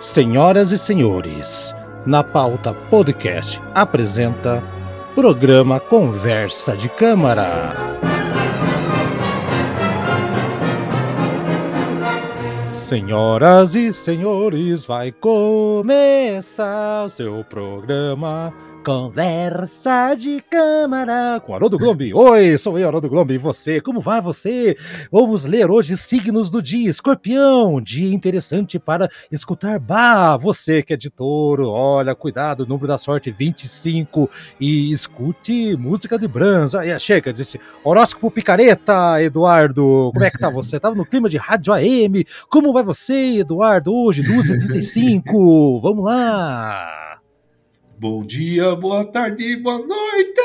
Senhoras e senhores, na pauta podcast apresenta programa Conversa de Câmara. Senhoras e senhores, vai começar o seu programa Conversa de Câmara com Haroldo Glombi. Oi, sou eu, Haroldo Glombi. E você? Como vai você? Vamos ler hoje signos do dia. Escorpião, dia interessante para escutar. Bah, você que é de touro, olha, cuidado, número da sorte 25 e escute música de Brans. Aí, chega, disse horóscopo picareta, Eduardo. Como é que tá você? Tava no clima de rádio AM. Como vai você, Eduardo? Hoje, 12h35. Vamos lá. Bom dia, boa tarde, boa noite.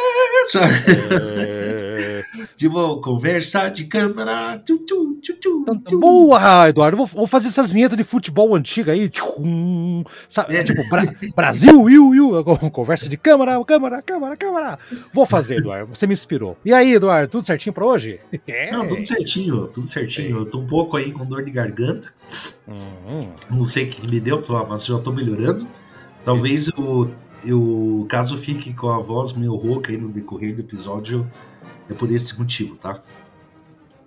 É... tipo, conversa de câmera. Tchu, tchu, tchu, tchu, Boa, Eduardo. Vou, vou, fazer essas vinhetas de futebol antiga aí. Sabe, é. Tipo, Bra Brasil, iu, iu. Conversa de câmera, câmera, câmera, câmera. Vou fazer, Eduardo. Você me inspirou. E aí, Eduardo, tudo certinho pra hoje? É. Não, tudo certinho, tudo certinho. Eu tô um pouco aí com dor de garganta. Uhum. Não sei o que me deu, mas já tô melhorando. Talvez o eu, caso fique com a voz meio rouca aí no decorrer do episódio, é por esse motivo, tá?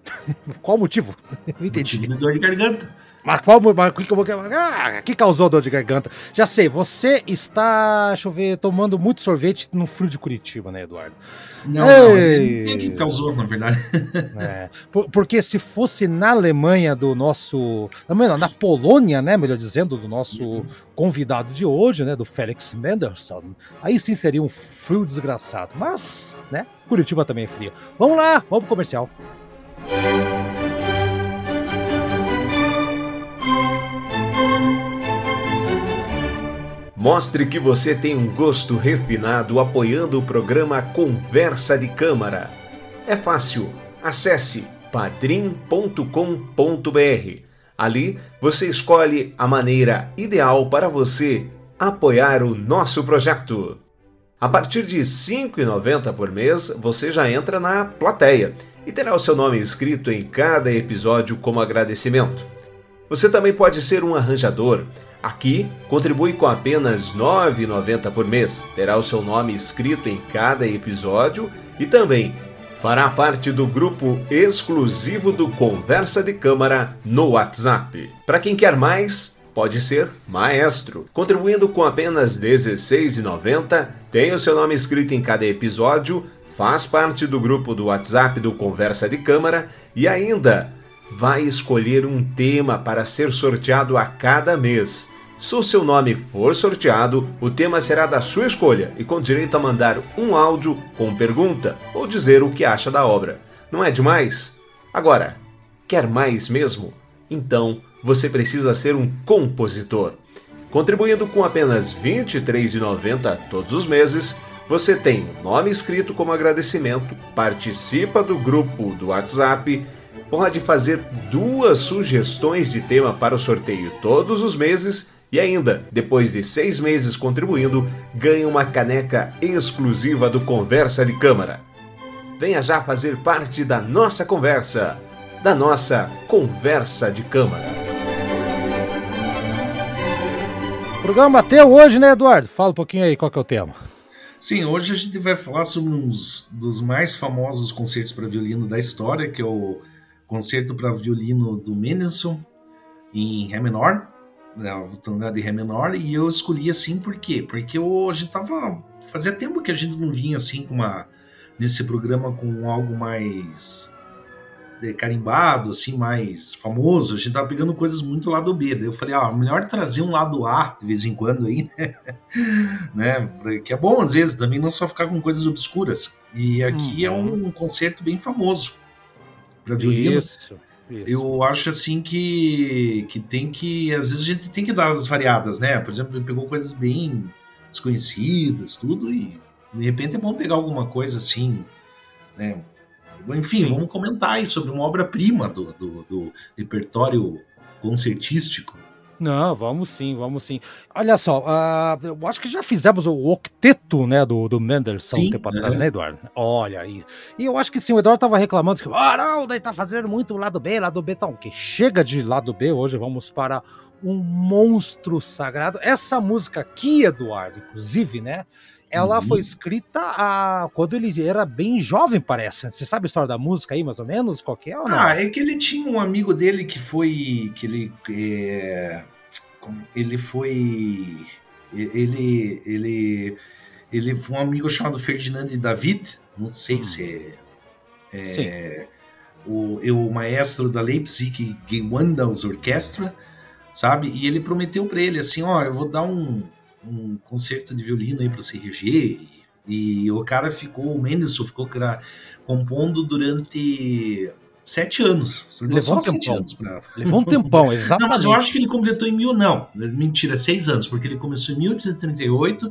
Qual motivo? Não entendi. Motivo de dor de garganta. Mas qual mas, que, ah, que causou dor de garganta? Já sei, você está, deixa eu ver, tomando muito sorvete no frio de Curitiba, né, Eduardo? Não, Ei. não, que causou, na verdade. É, porque se fosse na Alemanha do nosso, na Polônia, né, melhor dizendo, do nosso convidado de hoje, né, do Felix Mendelssohn, aí sim seria um frio desgraçado. Mas, né, Curitiba também é frio. Vamos lá, vamos pro comercial. Mostre que você tem um gosto refinado apoiando o programa Conversa de Câmara. É fácil. Acesse padrim.com.br. Ali você escolhe a maneira ideal para você apoiar o nosso projeto. A partir de R$ 5,90 por mês, você já entra na plateia e terá o seu nome escrito em cada episódio como agradecimento. Você também pode ser um arranjador. Aqui, contribui com apenas R$ 9,90 por mês. Terá o seu nome escrito em cada episódio e também fará parte do grupo exclusivo do Conversa de Câmara no WhatsApp. Para quem quer mais, pode ser maestro. Contribuindo com apenas R$ 16,90, tem o seu nome escrito em cada episódio faz parte do grupo do WhatsApp do Conversa de Câmara e ainda vai escolher um tema para ser sorteado a cada mês. Se o seu nome for sorteado, o tema será da sua escolha e com direito a mandar um áudio com pergunta ou dizer o que acha da obra. Não é demais? Agora, quer mais mesmo? Então você precisa ser um compositor. Contribuindo com apenas R$ 23,90 todos os meses, você tem o nome escrito como agradecimento, participa do grupo do WhatsApp, pode fazer duas sugestões de tema para o sorteio todos os meses e ainda, depois de seis meses contribuindo, ganha uma caneca exclusiva do Conversa de Câmara. Venha já fazer parte da nossa conversa, da nossa Conversa de Câmara. O programa até hoje, né, Eduardo? Fala um pouquinho aí qual que é o tema. Sim, hoje a gente vai falar sobre um dos mais famosos concertos para violino da história, que é o concerto para violino do Mendelssohn em Ré menor, né, a tonalidade de Ré menor, e eu escolhi assim por quê? Porque eu, a gente tava fazia tempo que a gente não vinha assim com uma nesse programa com algo mais é, carimbado, assim, mais famoso, a gente tava pegando coisas muito lado B. Daí eu falei, ah, melhor trazer um lado A de vez em quando aí, né? né? Que é bom às vezes também não só ficar com coisas obscuras. E aqui uhum. é um, um concerto bem famoso violino. Isso. Isso. Eu acho assim que, que tem que. Às vezes a gente tem que dar as variadas, né? Por exemplo, ele pegou coisas bem desconhecidas, tudo, e de repente é bom pegar alguma coisa assim, né? Enfim, Sim. vamos comentar aí sobre uma obra-prima do, do, do repertório concertístico. Não, vamos sim, vamos sim. Olha só, uh, eu acho que já fizemos o octeto, né, do, do Mendelssohn sim, um tempo atrás, é. né, Eduardo? Olha aí. E eu acho que sim, o Eduardo tava reclamando que, ah, não, daí tá fazendo muito lado B, lado B, tá, que chega de lado B, hoje vamos para um monstro sagrado. Essa música aqui, Eduardo, inclusive, né? Ela uhum. foi escrita a, quando ele era bem jovem, parece. Você sabe a história da música aí, mais ou menos? Qual que é? Ah, é que ele tinha um amigo dele que foi. que ele. É, ele foi. Ele. Ele. Ele foi um amigo chamado Ferdinand David. Não sei hum. se é. é o, o maestro da Leipzig Gewandhaus Orquestra, sabe? E ele prometeu para ele assim: ó, eu vou dar um um concerto de violino aí para o CRG. E, e, o cara ficou, o Mendelssohn ficou cara, compondo durante sete anos. Levou um tempão. Anos pra... Levou um tempão, exatamente. Não, mas eu acho que ele completou em mil, não. Mentira, seis anos, porque ele começou em 1838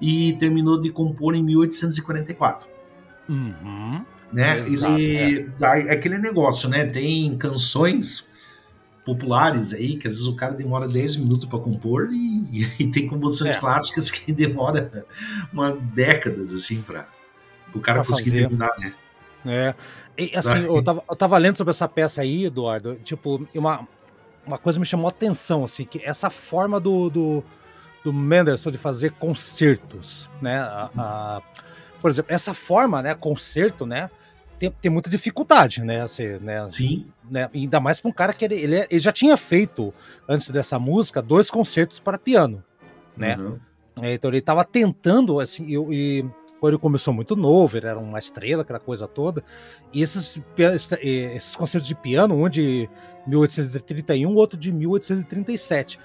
e terminou de compor em 1844. Uhum. Né? Exato, ele, é. é aquele negócio, né? Tem canções populares aí, que às vezes o cara demora 10 minutos para compor e, e, tem composições é. clássicas que demora uma décadas assim para o cara pra conseguir fazer. terminar, né? É. E, assim, eu tava, eu tava lendo sobre essa peça aí, Eduardo, tipo, uma, uma coisa me chamou a atenção, assim, que essa forma do, do, do Mendelssohn de fazer concertos, né? A, a, por exemplo, essa forma, né, concerto, né, tem, tem muita dificuldade, né? Assim, né Sim. Né, ainda mais para um cara que ele, ele, ele, já tinha feito, antes dessa música, dois concertos para piano, né? Uhum. É, então ele estava tentando, assim, eu, e quando ele começou muito novo, ele era uma estrela, aquela coisa toda, e esses, esses concertos de piano, um de 1831, outro de 1837.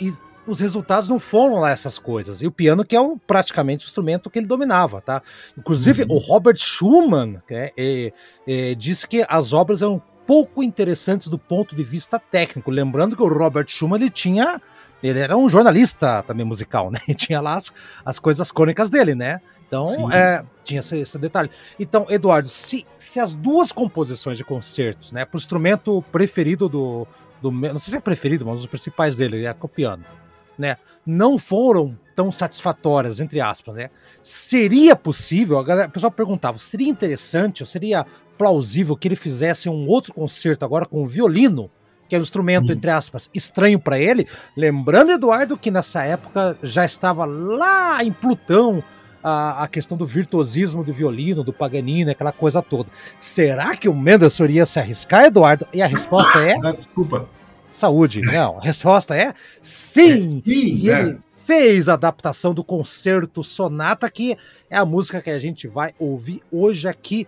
E os resultados não foram lá essas coisas. E o piano, que é um, praticamente o instrumento que ele dominava, tá? Inclusive, uhum. o Robert Schumann é, é, é, disse que as obras eram pouco interessantes do ponto de vista técnico. Lembrando que o Robert Schumann ele tinha. Ele era um jornalista também musical, né? E tinha lá as, as coisas crônicas dele, né? Então, é, tinha esse, esse, detalhe. Então, Eduardo, se, se as duas composições de concertos, né, para o instrumento preferido do, do. Não sei se é preferido, mas os principais dele é o piano né, não foram tão satisfatórias, entre aspas, né? Seria possível, a galera, o pessoal perguntava, seria interessante ou seria plausível que ele fizesse um outro concerto agora com o violino, que é um instrumento, hum. entre aspas, estranho para ele? Lembrando, Eduardo, que nessa época já estava lá em Plutão a, a, questão do virtuosismo do violino, do Paganini, aquela coisa toda. Será que o Mendelssohn iria se arriscar, Eduardo? E a resposta é. Desculpa saúde. Não, a resposta é sim. É, sim e ele é. fez a adaptação do concerto Sonata, que é a música que a gente vai ouvir hoje aqui.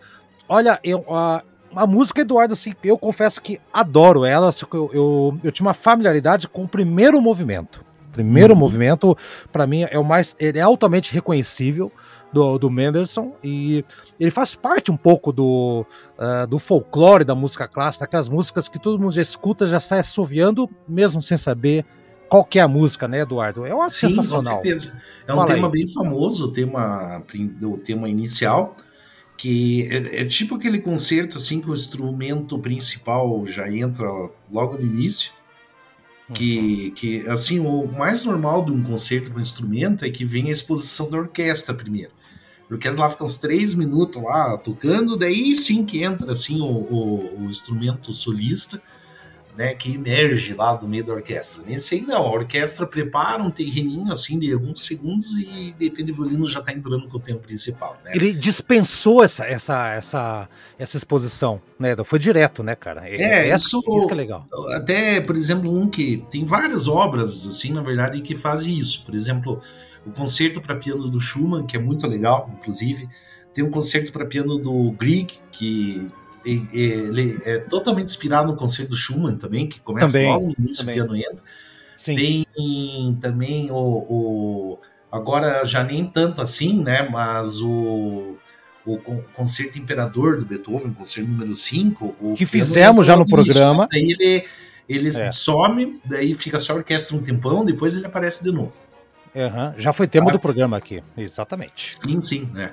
Olha, eu, a, a música, Eduardo, assim, eu confesso que adoro ela. Eu, eu, eu tinha uma familiaridade com o primeiro movimento. Primeiro uhum. movimento, para mim, é o mais. Ele é altamente reconhecível do, do Mendelssohn e ele faz parte um pouco do, uh, do folclore da música clássica, aquelas músicas que todo mundo já escuta, já sai assoviando, mesmo sem saber qual que é a música, né, Eduardo? Eu acho Sim, sensacional. Com certeza. É um Fala tema aí. bem famoso, o tema, o tema inicial, que é, é, tipo aquele concerto assim que o instrumento principal já entra logo no início. Que, que assim, o mais normal de um concerto com instrumento é que vem a exposição da orquestra primeiro. Porque lá fica uns três minutos lá tocando, daí sim que entra assim o, o, o instrumento solista, né, que emerge lá do meio da orquestra. Nesse aí não, a orquestra prepara um terreninho assim de alguns segundos e de repente o violino já está entrando com o tempo principal. Né? Ele dispensou essa, essa, essa, essa exposição, né? Foi direto, né, cara? É, essa, isso, isso que é legal. Até, por exemplo, um que tem várias obras, assim, na verdade, que fazem isso. Por exemplo, o concerto para piano do Schumann, que é muito legal, inclusive. Tem um concerto para piano do Grieg, que ele é totalmente inspirado no concerto do Schumann também, que começa também, logo no início, o piano entra. Sim. Tem também o, o, Agora já nem tanto assim, né? Mas o o concerto Imperador do Beethoven, concerto número 5. Que fizemos já no isso, programa. Daí ele, ele é. some, daí fica só a orquestra um tempão, depois ele aparece de novo. Uhum. Já foi tema ah. do programa aqui, exatamente. Sim, sim, né?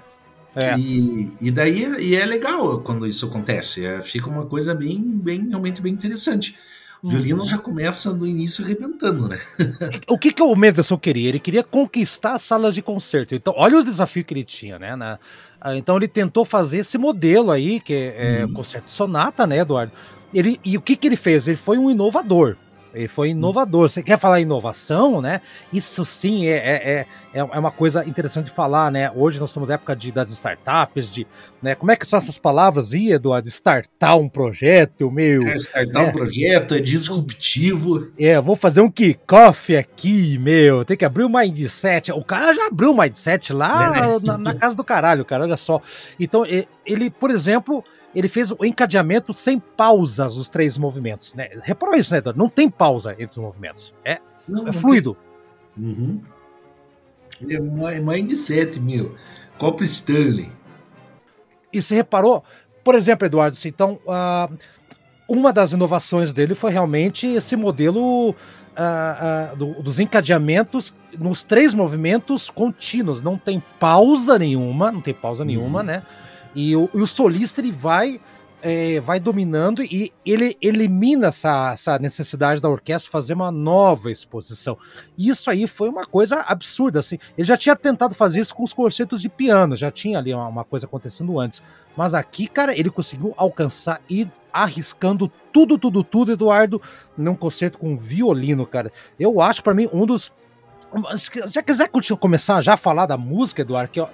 É. E, e daí e é legal quando isso acontece. É, fica uma coisa bem, bem, realmente bem interessante. O violino uhum. já começa no início arrebentando, né? o que, que o Mendelssohn queria? Ele queria conquistar as salas de concerto. Então, olha o desafio que ele tinha, né? Na, ah, então, ele tentou fazer esse modelo aí, que é, é uhum. concerto sonata, né, Eduardo? Ele, e o que, que ele fez? Ele foi um inovador. Ele foi inovador. Você quer falar inovação, né? Isso sim é, é, é, é, é uma coisa interessante de falar, né? Hoje nós estamos época de, das startups, de. Né? Como é que são essas palavras aí, Eduardo? Startar um projeto, meio. É, startar né? um projeto, é disruptivo. É, vou fazer um kickoff aqui, meu. Tem que abrir o mindset. O cara já abriu o mindset lá é. na, na casa do caralho, cara. Olha só. Então, ele, por exemplo ele fez o encadeamento sem pausas os três movimentos. Né? Reparou isso, né, Eduardo? Não tem pausa entre os movimentos. É, não, é fluido. Uhum. Ele é mindset, meu. Copa Stanley. E você reparou, por exemplo, Eduardo, então, uh, uma das inovações dele foi realmente esse modelo uh, uh, do, dos encadeamentos nos três movimentos contínuos. Não tem pausa nenhuma, não tem pausa nenhuma, uhum. né? E o, e o solista ele vai é, vai dominando e ele elimina essa, essa, necessidade da orquestra fazer uma nova exposição. Isso aí foi uma coisa absurda, assim. Ele já tinha tentado fazer isso com os concertos de piano, já tinha ali uma, uma coisa acontecendo antes. Mas aqui, cara, ele conseguiu alcançar e arriscando tudo, tudo, tudo, Eduardo, num concerto com violino, cara. Eu acho para mim um dos já quiser começar já a falar da música, Eduardo, que uh,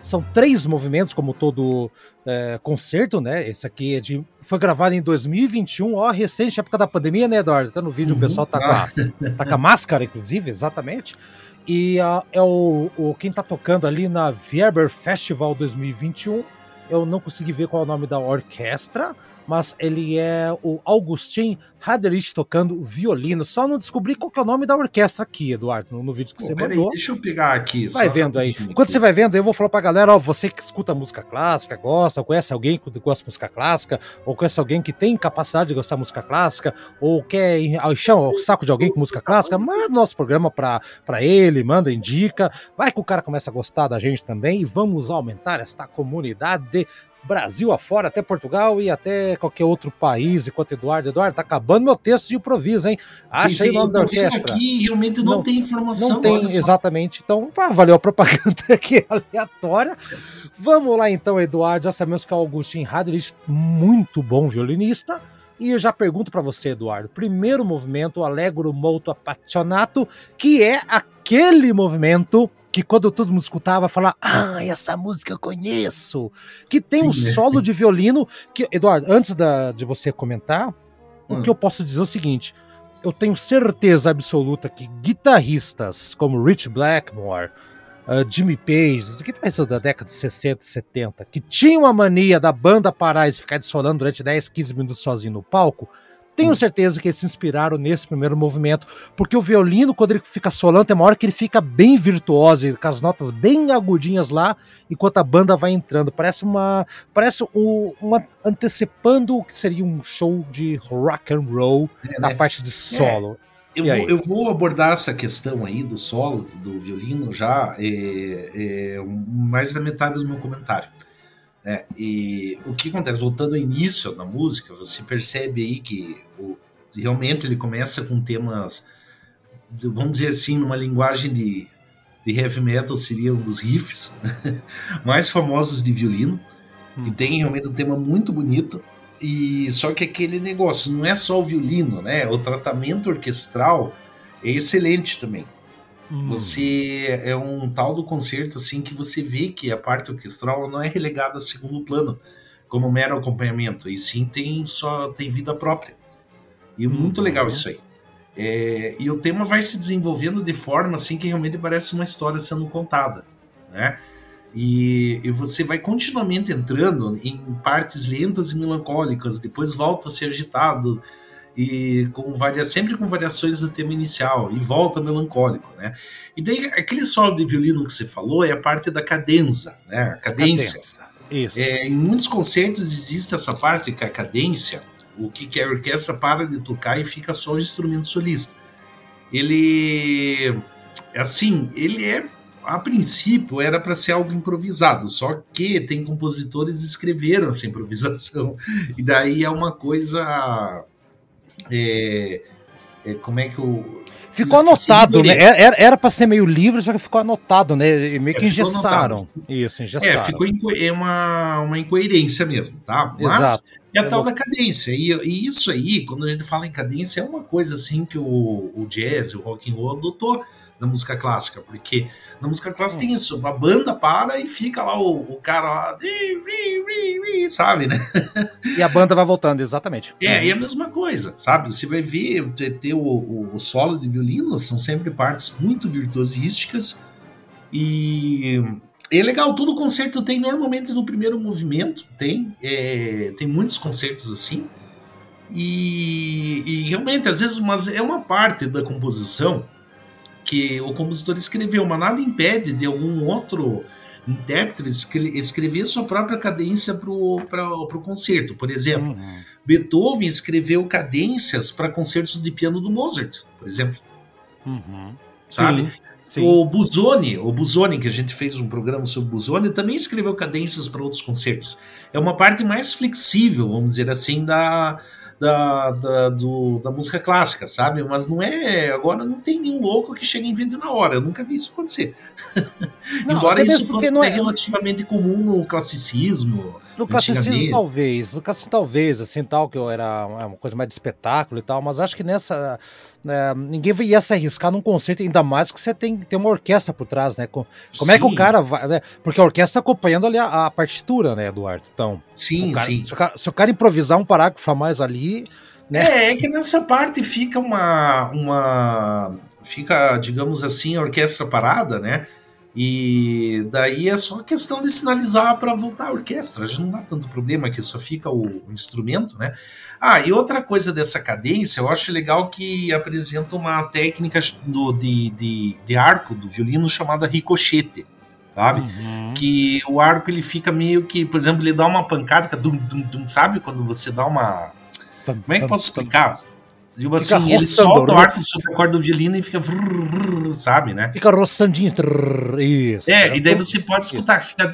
são três movimentos, como todo uh, concerto, né? Esse aqui é de, foi gravado em 2021, ó, recente, época da pandemia, né, Eduardo? Tá no vídeo, uhum. o pessoal tá, com a, tá com a máscara, inclusive, exatamente. E uh, é o, o, quem tá tocando ali na Vierber Festival 2021. Eu não consegui ver qual é o nome da orquestra, mas ele é o Augustin Haderich tocando violino. Só não descobri qual é o nome da orquestra aqui, Eduardo, no, no vídeo que Pô, você mandou. Aí, deixa eu pegar aqui. Vai vendo aí. Enquanto você vai vendo, eu vou falar pra galera, ó, você que escuta música clássica, gosta, conhece alguém que gosta de música clássica, ou conhece alguém que tem capacidade de gostar de música clássica, ou quer encher o saco de alguém com música clássica, manda nosso programa pra, pra ele, manda, indica. Vai que o cara começa a gostar da gente também e vamos aumentar esta comunidade Brasil afora, até Portugal e até qualquer outro país, enquanto Eduardo, Eduardo, tá acabando meu texto de improviso, hein? Acha sim, aí o nome da orquestra. aqui realmente não, não, tem informação. Não tem, exatamente. Então, ah, valeu a propaganda aqui aleatória. Vamos lá então, Eduardo, já sabemos que é o Augustin Hadrich, muito bom violinista. E eu já pergunto para você, Eduardo, primeiro movimento, Allegro Molto Appassionato, que é aquele movimento que quando todo mundo escutava, falar, ah, essa música eu conheço. Que tem Sim, um né? solo de violino. que Eduardo, antes da, de você comentar, hum. o que eu posso dizer é o seguinte: eu tenho certeza absoluta que guitarristas como Rich Blackmore, uh, Jimmy Page, guitarristas da década de 60 e 70, que tinham a mania da banda parar e ficar dissolando durante 10, 15 minutos sozinho no palco, tenho certeza que eles se inspiraram nesse primeiro movimento, porque o violino, quando ele fica solando, tem uma hora que ele fica bem virtuoso, com as notas bem agudinhas lá, enquanto a banda vai entrando. Parece uma. Parece um, uma. antecipando o que seria um show de rock and roll é, na né? parte de é, solo. É. Eu vou, eu vou, abordar essa questão aí do solo, do violino, já é, é, mais da metade do meu comentário. É, e o que acontece? Voltando ao início da música, você percebe aí que o, realmente ele começa com temas, vamos dizer assim, numa linguagem de, de heavy metal, seria um dos riffs mais famosos de violino, hum. que tem realmente um tema muito bonito. E só que aquele negócio não é só o violino, né? O tratamento orquestral é excelente também. Hum. Você é um tal do concerto assim que você vê que a parte orquestral não é relegada a segundo plano como mero acompanhamento, e sim tem só tem vida própria. E muito uhum. legal isso aí. É, e o tema vai se desenvolvendo de forma assim que realmente parece uma história sendo contada, né? E, e, você vai continuamente entrando em partes lentas e melancólicas, depois volta a ser agitado, e com varia, sempre com variações do tema inicial e volta melancólico, né? E daí aquele solo de violino que você falou é a parte da cadenza, né? A cadência. cadência. Isso. É, em muitos concertos existe essa parte que é a cadência, o que, que a orquestra para de tocar e fica só o instrumento solista. Ele, assim, ele é a princípio era para ser algo improvisado, só que tem compositores que escreveram essa improvisação e daí é uma coisa é, é, como é que o. Ficou anotado, né? Era, pra ser meio livre, só que ficou anotado, né? Meio que é, engessaram. Isso, engessaram. É, ficou inco é uma, uma incoerência mesmo, tá? Mas Exato. é a tal da cadência. E, e, isso aí, quando a gente fala em cadência, é uma coisa assim que o, o jazz, o rock and roll adotou da música clássica, porque na música clássica tem isso, a banda para e fica lá o, o cara lá, sabe, né? E a banda vai voltando, exatamente. É, e é a mesma coisa, sabe? Você vai ver, ter o, o, o solo de violino, são sempre partes muito virtuosísticas e é legal, todo concerto tem normalmente no primeiro movimento, tem, é, tem muitos concertos assim. E, e, realmente, às vezes, mas é uma parte da composição que o compositor escreveu, mas nada impede de algum outro intérprete escrever sua própria cadência para o concerto. Por exemplo, uhum. Beethoven escreveu cadências para concertos de piano do Mozart, por exemplo. Uhum. Sabe? Sim, sim. O Busoni, o Busoni, que a gente fez um programa sobre Busoni, também escreveu cadências para outros concertos. É uma parte mais flexível, vamos dizer assim, da, da, da, do, da música clássica, sabe? Mas não é. Agora não tem nenhum louco que chega e inventa na hora. Eu nunca vi isso acontecer. Não, Embora isso fosse é... relativamente comum no classicismo. No classicismo, talvez. No classicismo, talvez, assim, tal, que eu era uma coisa mais de espetáculo e tal, mas acho que nessa né, ninguém ia se arriscar num concerto, ainda mais que você tem, tem uma orquestra por trás, né? como sim. é que o cara vai. Né? Porque a orquestra tá acompanhando ali a, a, partitura, né, Eduardo? Então. Sim, o cara, sim. Se o, cara, se o, cara, improvisar um parágrafo a mais ali. Né? É, é que nessa parte fica uma. uma fica, digamos assim, a orquestra parada, né? E daí é só questão de sinalizar para voltar a orquestra. A gente não dá tanto problema que só fica o, o, instrumento, né? Ah, e outra coisa dessa cadência, eu acho legal que apresenta uma técnica do, de, de, de arco do violino chamada ricochete, sabe? Uhum. Que o arco ele fica meio que, por exemplo, ele dá uma pancada, dum, dum, dum, sabe? Quando você dá uma. Como é que posso explicar? Digo assim, fica ele solta o arco sobre a corda violino e fica. Vrr, sabe, né? Fica roçandinho. Isso. É, e daí você pode escutar, fica.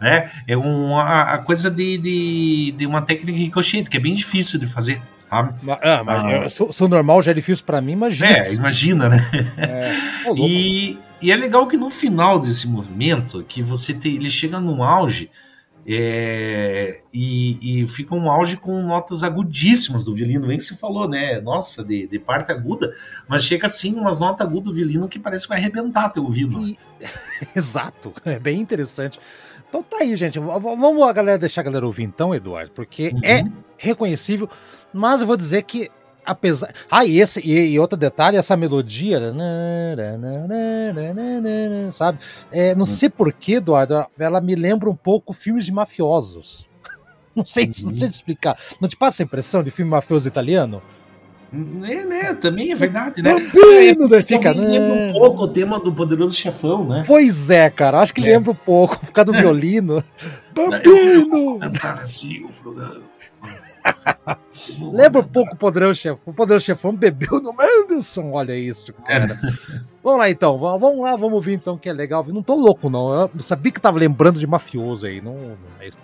Né? É uma a coisa de, de, de uma técnica ricochete, que é bem difícil de fazer. Sabe? Ah, mas ah. Sou, sou, normal já é difícil para mim, imagina. É, imagina, né? É. e, e é legal que no final desse movimento, que você tem, ele chega num auge é, e, e, fica um auge com notas agudíssimas do violino, bem que se falou, né? Nossa, de, de parte aguda, mas chega assim umas notas agudas do violino que parece que vai arrebentar teu ouvido. E... Exato, é bem interessante. Então tá aí, gente. Vamos a galera deixar a galera ouvir então, Eduardo, porque uhum. é reconhecível, mas eu vou dizer que apesar. Ah, e, esse, e, e, outro detalhe, essa melodia. Sabe? É, não hum. sei porquê, Eduardo, ela me lembra um pouco filmes de mafiosos. Não sei, não sei explicar. Não te passa a impressão de filme mafioso italiano? É, né? Também é verdade, né? Bambino, né? Fica, lembra um pouco o tema do Poderoso Chefão, né? Pois é, cara. Acho que é. lembra um pouco, por causa do violino. Bambino! Cantar assim o programa. Lembra um pouco o Poderoso Chefão? O Poderoso Chefão bebeu no Mendelssohn, olha isso, cara. Vamos lá então, vamos lá, vamos ouvir então que é legal. Não tô louco, não. Eu sabia que tava lembrando de mafioso aí, não, não é isso.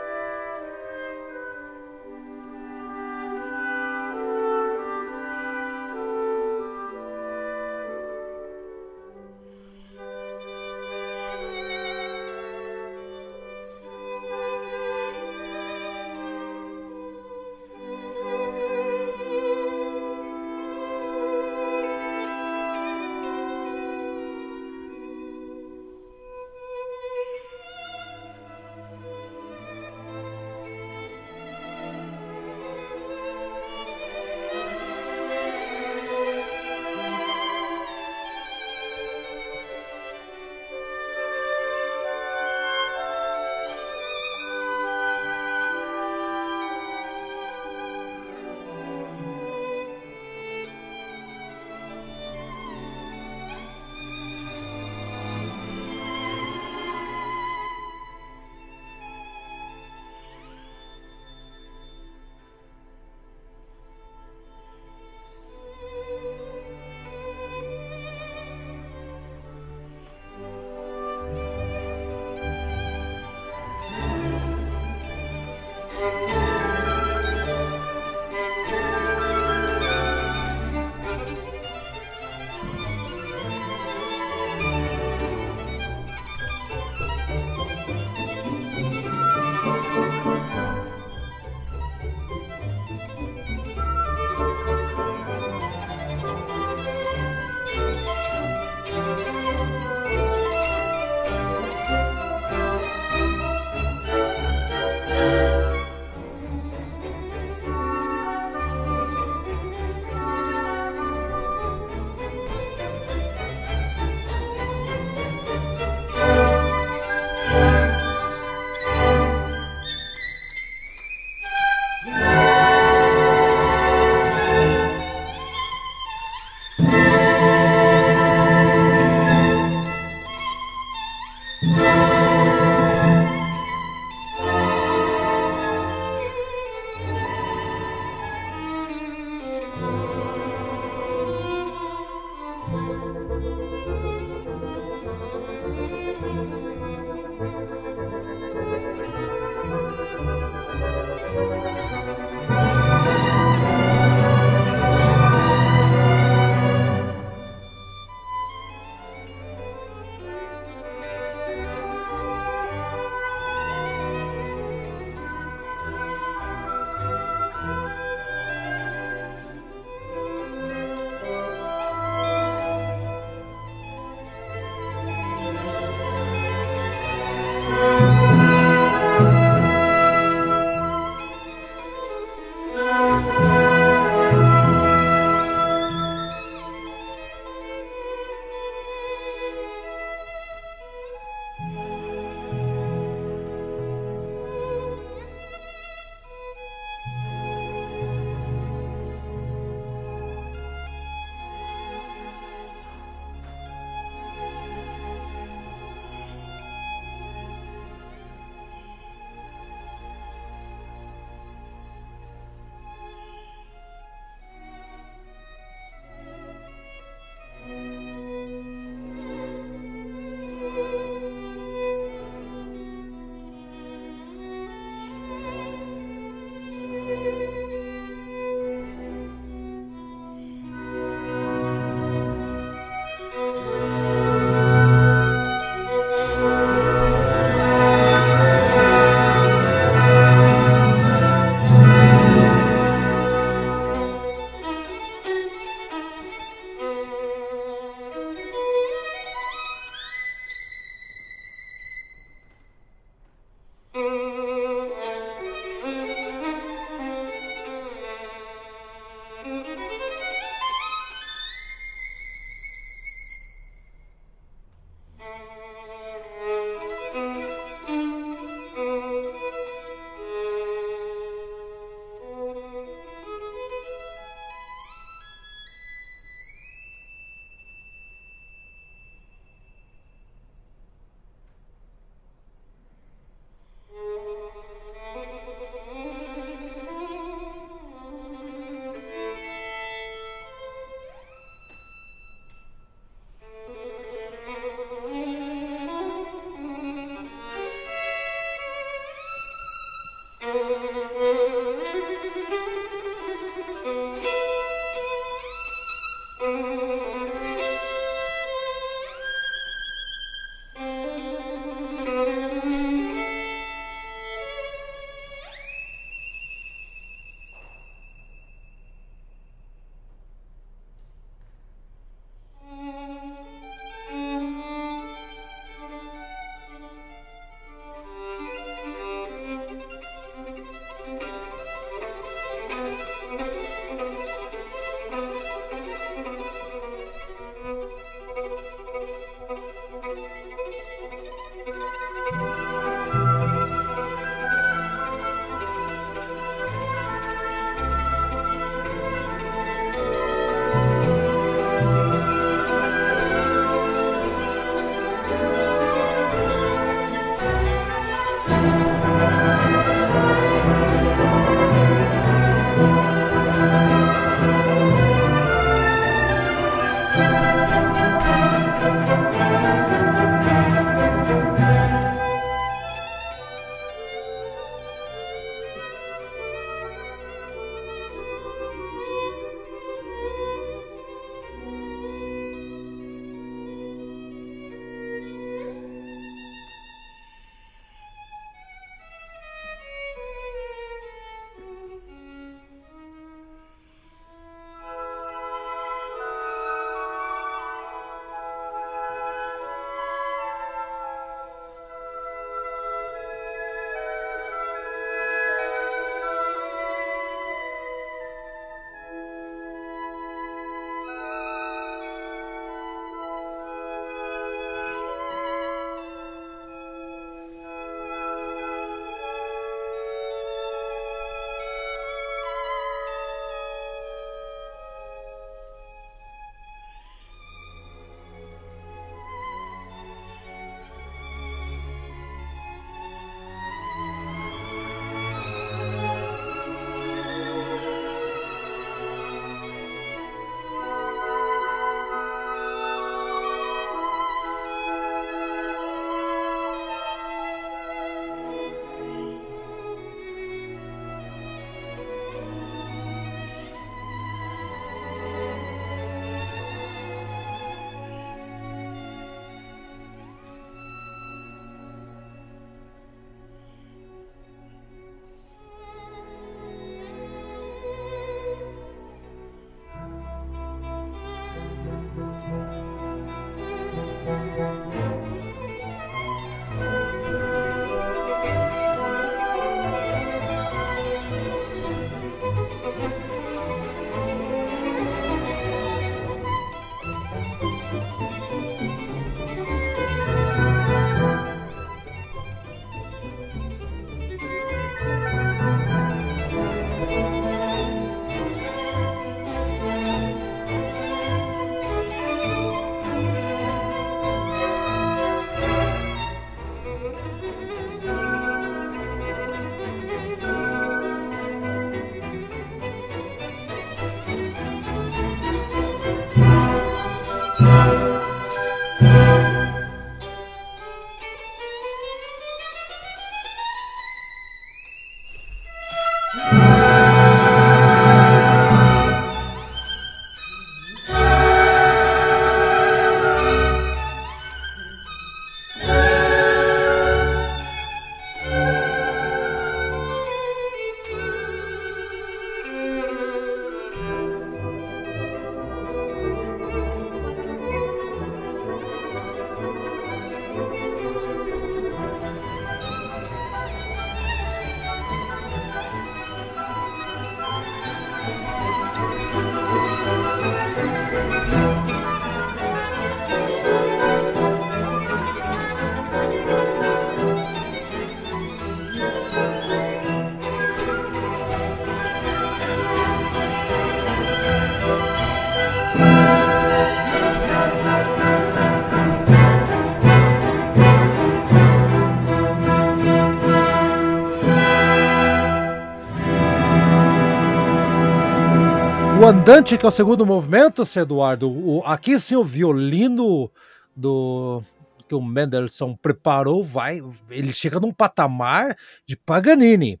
Andante, que é o segundo movimento, Eduardo, o, aqui sim o violino do que o Mendelssohn preparou, vai, ele chega num patamar de Paganini.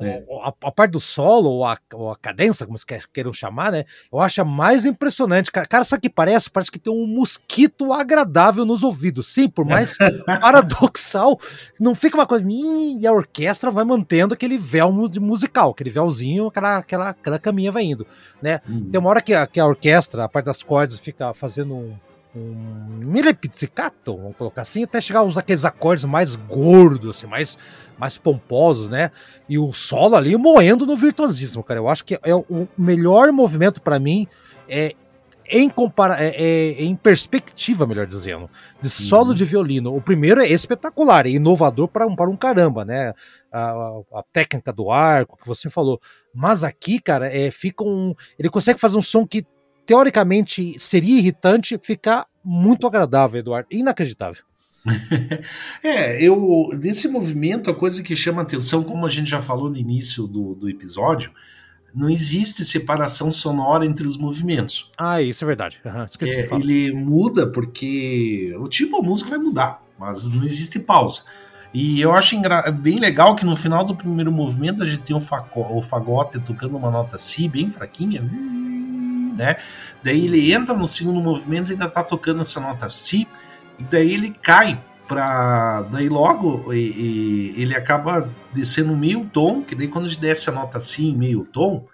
É. a, a, parte do solo, ou a, ou a cadência, como vocês queiram chamar, né? Eu acho a mais impressionante. Cara, sabe o que parece? Parece que tem um mosquito agradável nos ouvidos. Sim, por mais paradoxal, não fica uma coisa. E a orquestra vai mantendo aquele véu musical, aquele véuzinho, aquela, aquela, aquela caminha vai indo, né? Hum. Tem uma hora que a, que a orquestra, a parte das cordas, fica fazendo um um mille pizzicato, vamos colocar assim, até chegar aos aqueles acordes mais gordos, assim, mais, mais pomposos, né? E o solo ali moendo no virtuosismo, cara. Eu acho que é o melhor movimento para mim é em compara é, é, em perspectiva, melhor dizendo, de solo uhum. de violino. O primeiro é espetacular, é inovador para um, para um caramba, né? A, a, a, técnica do arco que você falou. Mas aqui, cara, é, fica um. Ele consegue fazer um som que teoricamente seria irritante, ficar muito agradável, Eduardo. Inacreditável. é, eu desse movimento, a coisa que chama atenção, como a gente já falou no início do, do episódio, não existe separação sonora entre os movimentos. Ah, isso é verdade. Uhum, é, ele muda porque o tipo de música vai mudar, mas não existe pausa. E eu acho bem legal que no final do primeiro movimento a gente tem o, o fagote tocando uma nota Si bem fraquinha né? Daí ele entra no segundo movimento e ainda tá tocando essa nota Si, e daí ele cai para daí logo e, e, ele acaba descendo meio tom, que daí quando a gente desce a nota Si em meio tom,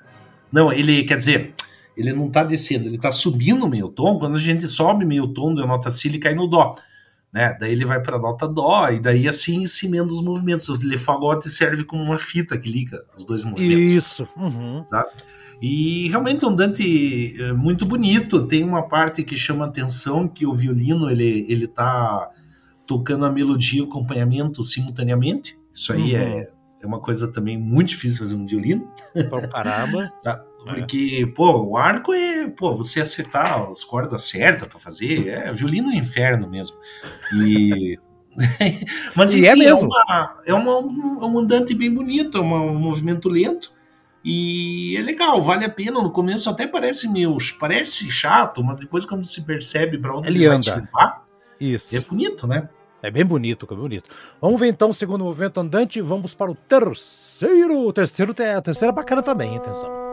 não, ele quer dizer, ele não tá descendo, ele tá subindo meio tom, quando a gente sobe meio tom da nota Si, ele cai no dó. Né? Daí ele vai para nota dó, e daí assim cimendo os movimentos. O lefagote serve como uma fita que liga os dois movimentos. Isso. Uhum. Sabe? E realmente é um Dante eh, muito bonito. Tem uma parte que chama atenção que o violino ele ele tá tocando a melodia e o acompanhamento simultaneamente. Isso aí uhum. é, é uma coisa também muito difícil fazer um violino. Para caramba. tá? Porque, é. pô, o arco é, pô, você acertar as cordas certas para fazer, é violino é inferno mesmo. E mas enfim, e é, mesmo. é, uma, é uma, um andante bem bonito, é uma, um movimento lento e é legal, vale a pena. No começo até parece meio, parece chato, mas depois quando se percebe para onde ele, ele anda. vai levar, Isso. é bonito, né? É bem bonito, é bonito. Vamos ver então o segundo movimento andante. Vamos para o terceiro. O terceiro, o terceiro é bacana também, atenção.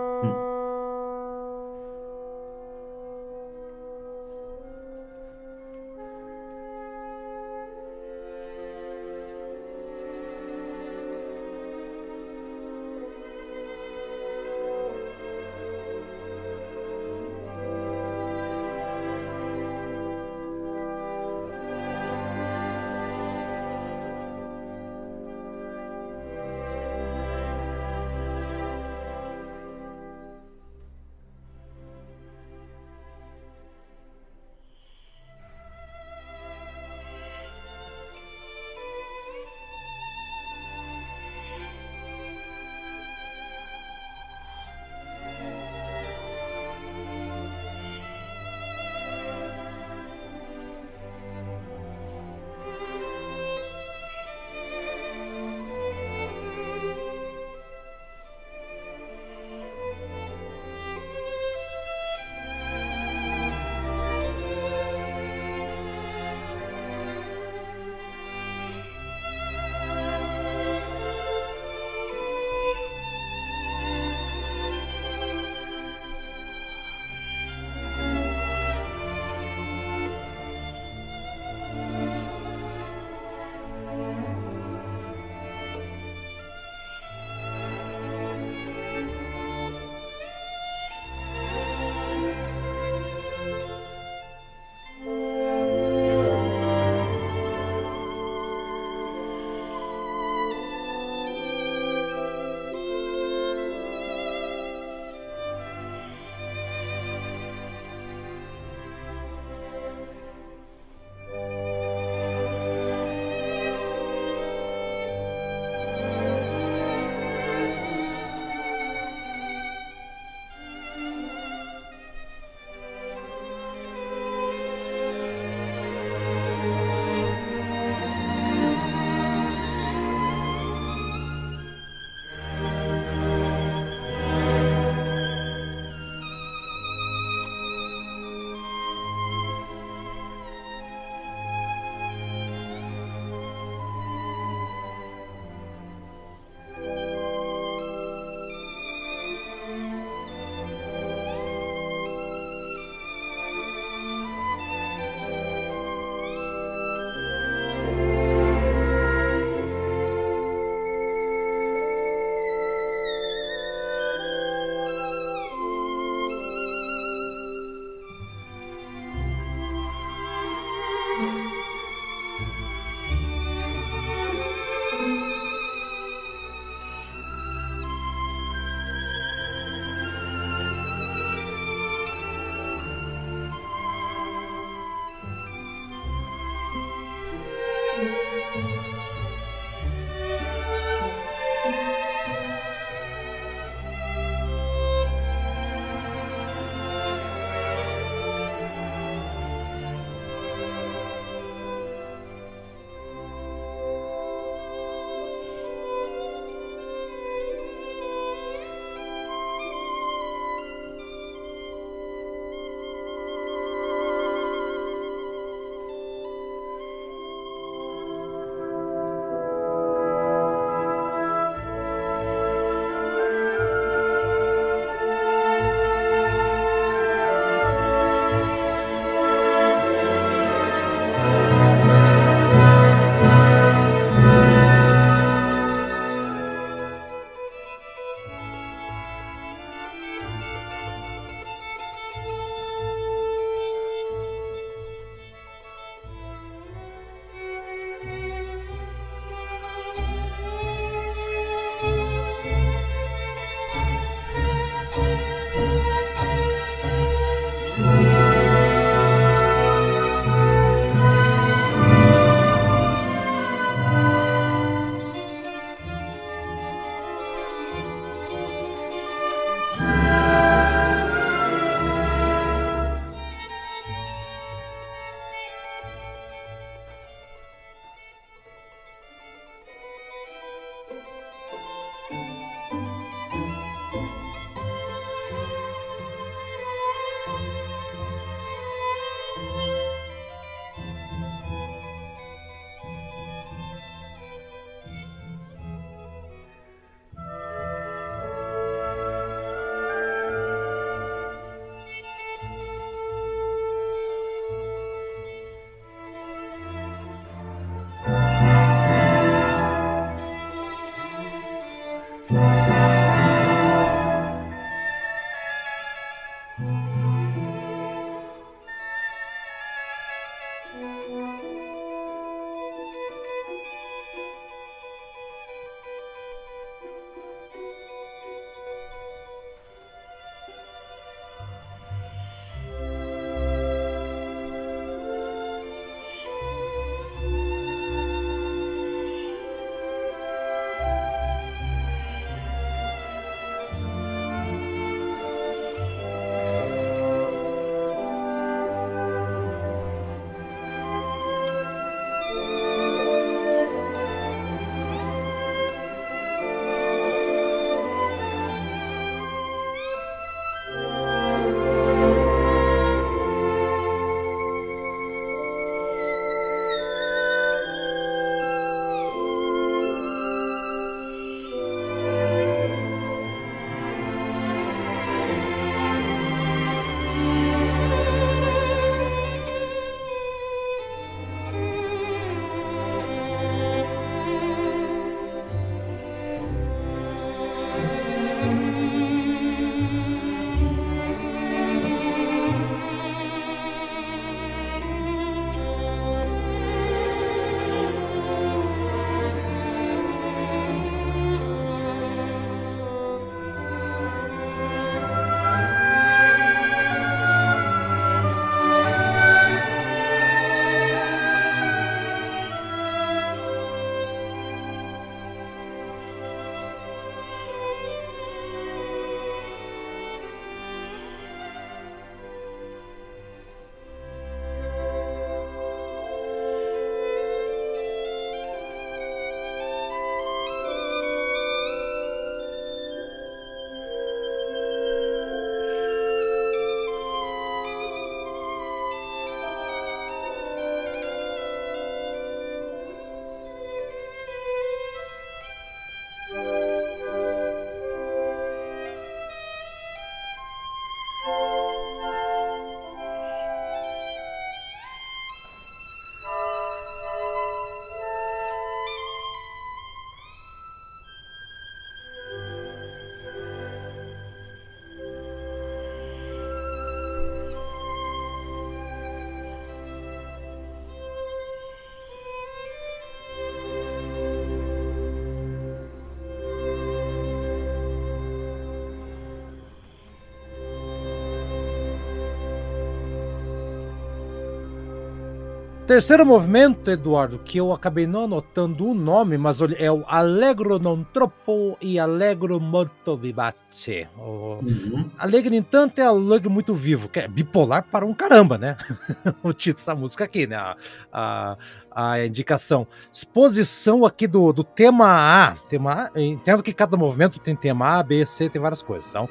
Terceiro movimento, Eduardo, que eu acabei não anotando o nome, mas é o Allegro non troppo e Allegro molto vivace. O uhum. Alegre, entanto, é Alegre muito vivo, que é bipolar para um caramba, né? o título dessa música aqui, né? A, a, a, indicação. Exposição aqui do, do tema A. Tema A, entendo que cada movimento tem tema A, B, C, tem várias coisas. Então,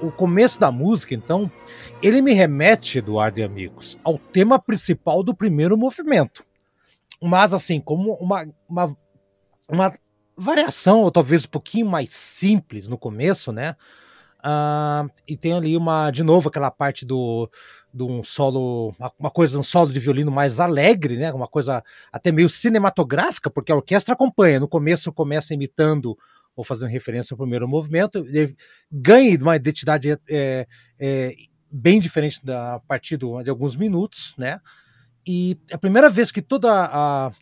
o começo da música, então, ele me remete, Eduardo e amigos, ao tema principal do primeiro movimento. Mas, assim, como uma, uma, uma variação, ou talvez um pouquinho mais simples no começo, né? Uh, e tem ali uma, de novo, aquela parte do, do um solo, uma coisa, um solo de violino mais alegre, né? Uma coisa até meio cinematográfica, porque a orquestra acompanha. No começo começa imitando ou fazendo referência ao primeiro movimento, ele ganha uma identidade é, é, bem diferente da, a partir de alguns minutos, né? E é a primeira vez que toda a,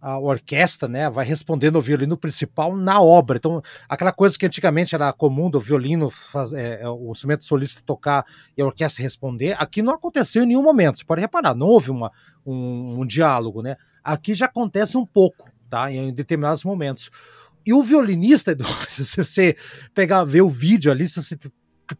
a orquestra, né, vai respondendo ao violino principal na obra. Então, aquela coisa que antigamente era comum do violino, faz, é, o instrumento solista tocar e a orquestra responder, aqui não aconteceu em nenhum momento. Você pode reparar, não houve uma, um, um diálogo, né? Aqui já acontece um pouco, tá? Em determinados momentos. E o violinista, Eduardo, se você pegar, ver o vídeo ali, se você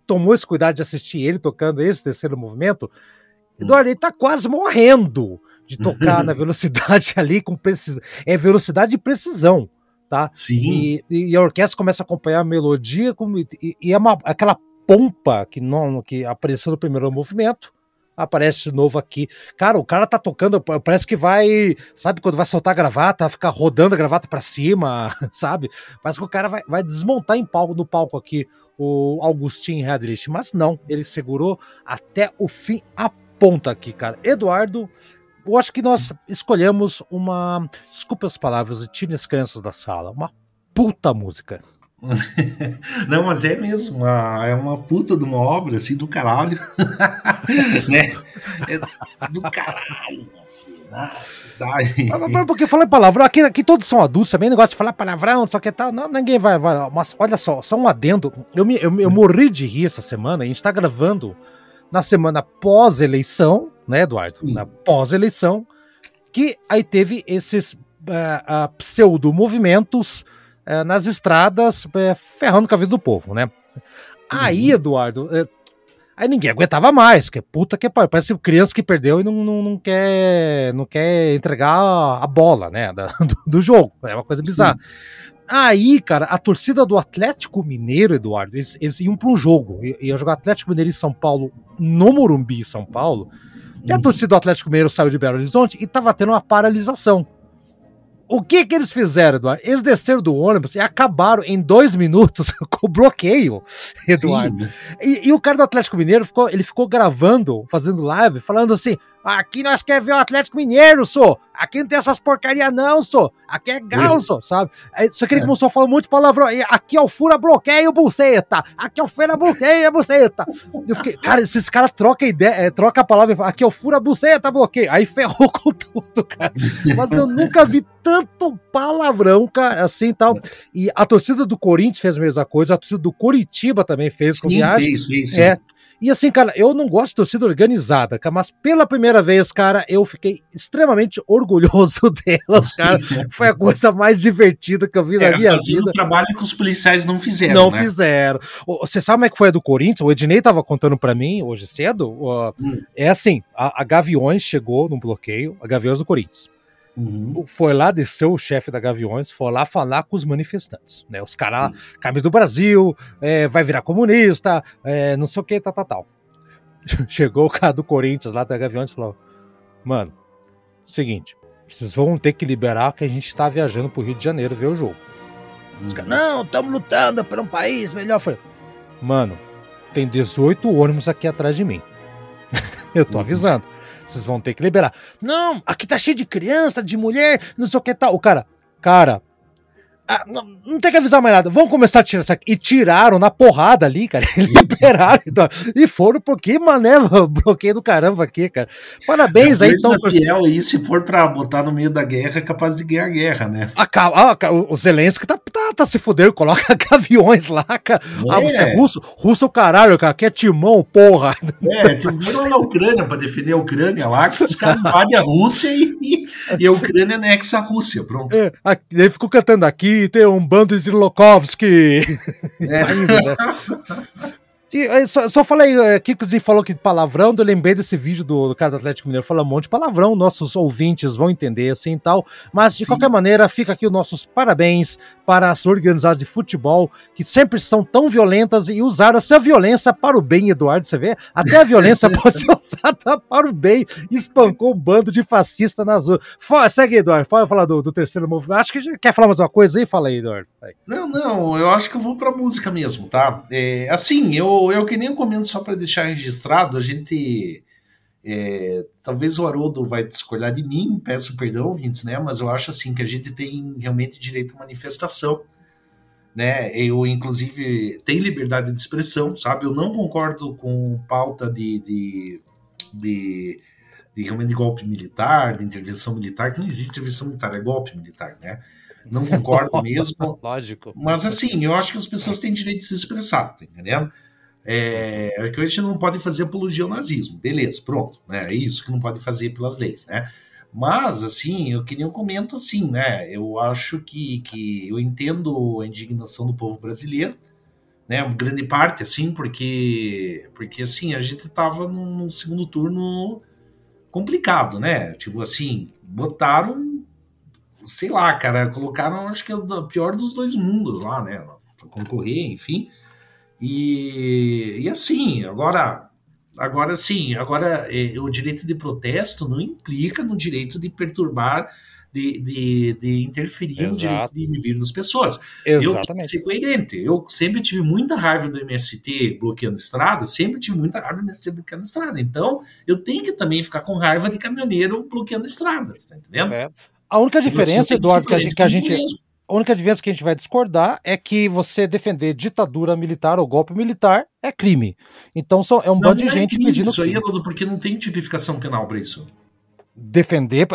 tomou esse cuidado de assistir ele tocando esse terceiro movimento, hum. Eduardo, ele tá quase morrendo de tocar na velocidade ali com precisão. É velocidade e precisão, tá? Sim. E, e, a orquestra começa a acompanhar a melodia com, e, e, é uma, aquela pompa que, não, que apareceu no primeiro movimento aparece de novo aqui. Cara, o cara tá tocando, parece que vai, sabe, quando vai soltar a gravata, ficar rodando a gravata para cima, sabe? Parece que o cara vai, vai desmontar em palco, no palco aqui o Augustin Redrich, mas não, ele segurou até o fim a ponta aqui, cara. Eduardo, eu acho que nós escolhemos uma, desculpa as palavras, e tire as crianças da sala, uma puta música. Não, mas é mesmo, uma, é uma puta de uma obra assim do caralho. né? É do caralho, sabe? Porque falei palavrão, aqui, aqui todos são adultos também, negócio de falar palavrão, só que tal. Não, ninguém vai, vai. Mas olha só, só um adendo. Eu, me, eu, eu morri de rir essa semana, a gente tá gravando na semana pós-eleição, né, Eduardo? Sim. Na pós-eleição, que aí teve esses uh, uh, pseudo-movimentos é, nas estradas, é, ferrando com a vida do povo, né? Aí, uhum. Eduardo, é, aí ninguém aguentava mais, que puta que pariu, parece criança que perdeu e não, não, não, quer, não quer entregar a bola, né, da, do, do, jogo, é uma coisa bizarra. Aí, cara, a torcida do Atlético Mineiro, Eduardo, eles, eles iam para um jogo, ia jogar Atlético Mineiro em São Paulo, no Morumbi, São Paulo, e a uhum. torcida do Atlético Mineiro saiu de Belo Horizonte e tava tendo uma paralisação. O que que eles fizeram, Eduardo? Eles desceram do ônibus e acabaram em dois minutos com o bloqueio, Eduardo. E, e, o cara do Atlético Mineiro ficou, ele ficou gravando, fazendo live, falando assim: aqui nós queremos ver o Atlético Mineiro, sou. Aqui não tem essas porcaria não, sou. Aqui é galso, sabe? Só que ele é. começou a falar muito palavrão. Aqui é o fura bloqueio buceta. Aqui é o fura bloqueio buceta. Eu fiquei, cara, esses caras trocam ideia, é, troca a palavra e falam, aqui é o fura buceta bloqueio. Aí ferrou com tudo, cara. Mas eu nunca vi tanto palavrão, cara, assim tal. E a torcida do Corinthians fez a mesma coisa, a torcida do Curitiba também fez. Sim, viagem. Fez, fez, sim. E assim, cara, eu não gosto de torcida organizada, mas pela primeira vez, cara, eu fiquei extremamente orgulhoso delas, cara. Foi a coisa mais divertida que eu vi na minha vida. um trabalho que os policiais não fizeram, Não né? fizeram. Você sabe como é que foi a do Corinthians? O Ednei tava contando para mim hoje cedo. hum. É assim, a, a Gaviões chegou no bloqueio, a Gaviões do Corinthians. Uhum. Foi lá, desceu o chefe da Gaviões, foi lá falar com os manifestantes, né? Os caras, uhum. camisa do Brasil, é, vai virar comunista, é, não sei o que, tal, tal, tal. Chegou o cara do Corinthians lá da Gaviões e falou: Mano, seguinte, vocês vão ter que liberar que a gente tá viajando pro Rio de Janeiro ver o jogo. Uhum. Os caras, não, estamos lutando para um país melhor. Falei, Mano, tem 18 ônibus aqui atrás de mim. Eu tô uhum. avisando. Vocês vão ter que liberar. Não, aqui tá cheio de criança, de mulher, não sei o que tal. O cara, cara, Ah, não, não, tem que avisar mais nada. Vamos começar a tirar isso aqui. E tiraram na porrada ali, cara. Liberaram. Então, e foram porque, mané, bloqueio do caramba aqui, cara. Parabéns aí, então. Fiel aí, se for pra botar no meio da guerra, é capaz de ganhar a guerra, né? Ah, o Zelensky tá, tá, tá se fudendo, coloca aviões lá, cara. É. Ah, você é russo? Russo é o caralho, cara. Aqui é timão, porra. É, timão na Ucrânia pra defender a Ucrânia lá, que os caras invadem a Rússia e, e a Ucrânia anexa a Rússia. Pronto. É, aqui, ele ficou cantando aqui tem um bando de Lokovski. É. Só, só falei aqui que você falou que palavrão, eu lembrei desse vídeo do, do cara do Atlético Mineiro falando um monte de palavrão, nossos ouvintes vão entender assim e tal, mas de Sim. qualquer maneira fica aqui os nossos parabéns para as organizadas de futebol que sempre são tão violentas e usaram essa violência para o bem, Eduardo, você vê? Até a violência pode ser usada para o bem, espancou um bando de fascista nas ruas. Segue, Eduardo, pode falar do, do terceiro movimento. Acho que quer falar mais uma coisa aí? Fala aí, Eduardo. Aí. Não, não, eu acho que eu vou para música mesmo, tá? É, assim, eu eu, eu que nem comento só para deixar registrado, a gente. É, talvez o Haroldo vai discordar de mim, peço perdão, ouvintes, né? Mas eu acho assim que a gente tem realmente direito à manifestação. Né? Eu, inclusive, tenho liberdade de expressão, sabe? Eu não concordo com pauta de, de, de, de realmente de golpe militar, de intervenção militar, que não existe intervenção militar, é golpe militar, né? Não concordo mesmo. Lógico. Mas assim, eu acho que as pessoas têm direito de se expressar, tá entendendo? É, é, que a gente não pode fazer apologia ao nazismo, beleza, pronto, né? É isso que não pode fazer pelas leis, né? Mas, assim, eu queria um comento assim, né? Eu acho que, que eu entendo a indignação do povo brasileiro, né? Uma grande parte, assim, porque, porque assim, a gente tava num, segundo turno complicado, né? Tipo assim, botaram, sei lá, cara, colocaram, acho que é o pior dos dois mundos lá, né? Pra concorrer, enfim. E, e assim, agora, agora sim, agora é, o direito de protesto não implica no direito de perturbar, de, de, de interferir Exato. no direito de indivíduo das pessoas. Exatamente. Eu que ser coerente. Eu sempre tive muita raiva do MST bloqueando estrada, sempre tive muita raiva do MST bloqueando estrada. Então, eu tenho que também ficar com raiva de caminhoneiro bloqueando estradas, tá entendendo? É. A única diferença, Eduardo, que a gente, que a gente, a única diferença que a gente vai discordar é que você defender ditadura militar ou golpe militar é crime. Então são, é um bando de é gente crime, pedindo. Isso aí, Bruno, porque não tem tipificação penal para isso. Defender.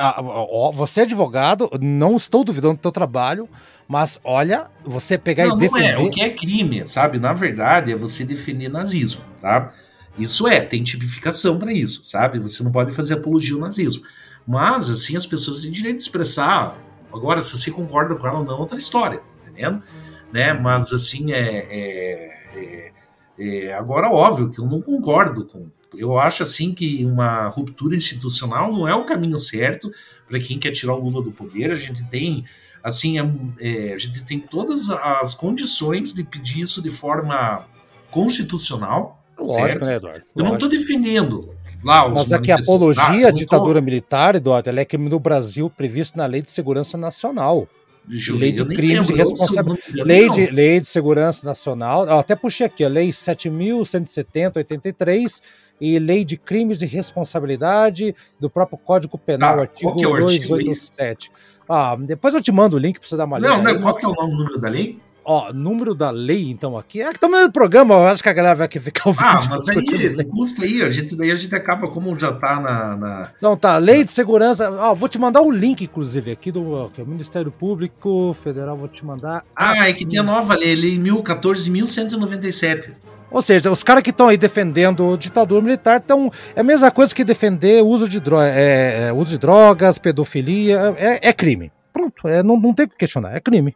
Você é advogado, não estou duvidando do teu trabalho, mas olha, você pegar não, e defender. Não é, o que é crime, sabe? Na verdade, é você defender nazismo, tá? Isso é, tem tipificação para isso, sabe? Você não pode fazer apologia ao nazismo. Mas, assim, as pessoas têm direito de expressar Agora, se você concorda com ela ou não, é outra história, tá entendendo? Né? Mas, assim, é, é, é, é, Agora, óbvio que eu não concordo com. Eu acho, assim, que uma ruptura institucional não é o caminho certo para quem quer tirar o Lula do poder. A gente tem assim, é, é, a gente tem todas as condições de pedir isso de forma constitucional. Lógico, certo? né, Eduardo? Eu não estou definindo Lá, Mas aqui a apologia à ditadura militar, Eduardo, ela é crime no Brasil previsto na Lei de Segurança Nacional. lei de crimes de responsabilidade. Lei de, lei de Segurança Nacional. Eu até puxei aqui, a Lei 7.170, 83 e Lei de Crimes de Responsabilidade do próprio Código Penal, ah, artigo é 287. Ah, depois eu te mando o link para você dar uma olhada. Não, não, qual que é o número da lei? Ó, número da lei, então, aqui. É que estamos no programa, eu acho que a galera vai ficar ouvindo. Ah, mas aí, custa aí, a gente, daí a gente acaba como já tá na. na... Não, tá. Lei de segurança. Ó, vou te mandar o um link, inclusive, aqui do que é o Ministério Público Federal, vou te mandar. Ah, é que tem a nova lei, lei 1014.197. Ou seja, os caras que estão aí defendendo ditadura militar estão. É a mesma coisa que defender uso de, dro é, é, uso de drogas, pedofilia. É, é crime. Pronto. É, não, não tem o que questionar. É crime.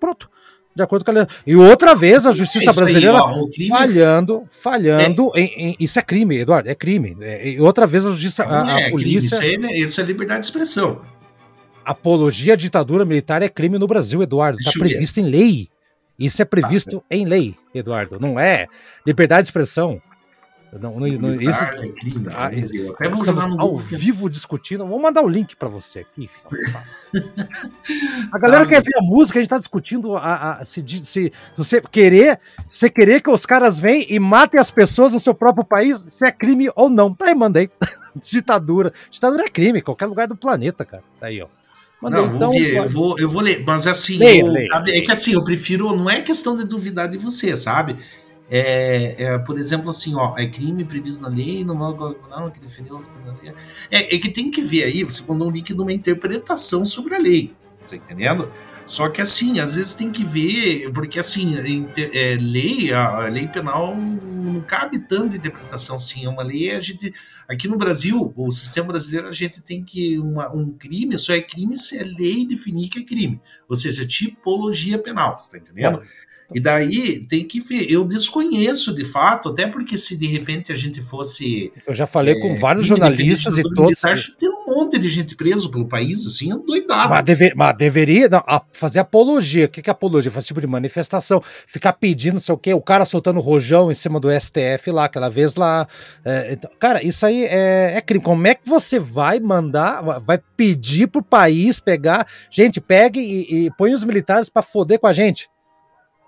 Pronto de acordo com a lei. E outra vez a justiça brasileira aí, falhando, falhando é. Em, em, isso é crime, Eduardo, é crime. É, e outra vez a justiça, a, a é polícia. Crime, isso, é, isso é liberdade de expressão. Apologia à ditadura militar é crime no Brasil, Eduardo. Está previsto em lei. Isso é previsto ah, em lei, Eduardo. Não é liberdade de expressão. Não, não, não, isso, ah, até vamos jogar no ao vivo discutindo. Vou mandar o link para você aqui. a galera quer ver a música, a gente tá discutindo a, a, se, se, você querer, você querer que os caras venham e matem as pessoas no seu próprio país, se é crime ou não. Tá aí, mandei. Ditadura. Ditadura é crime, em qualquer lugar do planeta, cara. Tá aí, ó. Mandei, não, então, vou ver, eu vou, eu vou ler, mas assim, leia, eu, leia. é que assim, eu prefiro, não é questão de duvidar de você, sabe? É, é, por exemplo, assim, ó, é crime previsto na lei, não, não que defendeu é, é que tem que ver aí, você mandou um link de uma interpretação sobre a lei, tá entendendo? Só que assim, às vezes tem que ver, porque assim, é, lei, a, a, lei penal não cabe tanto interpretação assim, é uma lei, a gente, aqui no Brasil, o sistema brasileiro, a gente tem que, uma, um crime só é crime se a lei definir que é crime, ou seja, tipologia penal, você tá entendendo? E daí tem que ver. Eu desconheço de fato, até porque se de repente a gente fosse. Eu já falei é, com vários jornalistas e todos. Militar, tem um monte de gente preso pelo país, assim, doidado. Mas, deve, mas deveria não, a, fazer apologia. O que, que é apologia? Fazer tipo de manifestação. Ficar pedindo, não sei o quê, o cara soltando rojão em cima do STF lá, aquela vez lá. É, então, cara, isso aí é, é crime. Como é que você vai mandar, vai pedir pro país pegar. Gente, pegue e, e põe os militares para foder com a gente.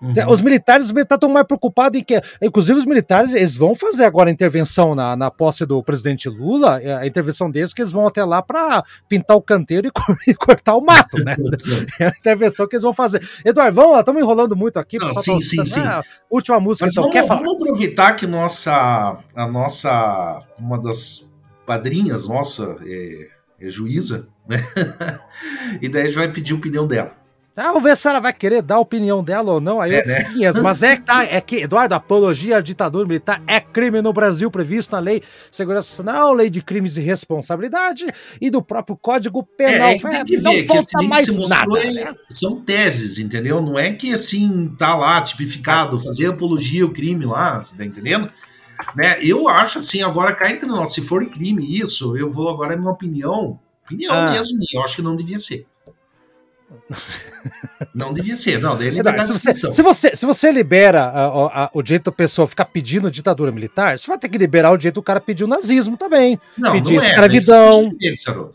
Uhum. Os militares estão mais preocupados em que. Inclusive, os militares eles vão fazer agora a intervenção na, na posse do presidente Lula, é, a intervenção deles, que eles vão até lá para pintar o canteiro e, e, cortar o mato, né? é a intervenção que eles vão fazer. Eduardo, vamos lá, estamos enrolando muito aqui. Não, sim, sim, né? sim. última música, Mas então. Vamos, vamos aproveitar que nossa, a nossa, uma das padrinhas nossa é, é juíza, né? e daí a gente vai pedir a opinião dela. Ah, vamos ver se ela vai querer dar a opinião dela ou não. Aí é, né? Mas é que tá, é que, Eduardo, apologia à ditadura militar é crime no Brasil previsto na Lei Segurança Nacional, Lei de Crimes e Responsabilidade e do próprio Código Penal. É, é, que não falta mais nada. É, né? São teses, entendeu? Não é que assim tá lá tipificado, fazer apologia ao crime lá, você tá entendendo? Né? Eu acho assim, agora cá entre nós, se for crime isso, eu vou agora, minha opinião, opinião ah. mesmo, eu acho que não devia ser. Não devia ser, não, daí é se, você, se, você, se você libera a, a, o direito da pessoa ficar pedindo ditadura militar, você vai ter que liberar o direito do cara pedir o nazismo também. Não, pedir não é, escravidão,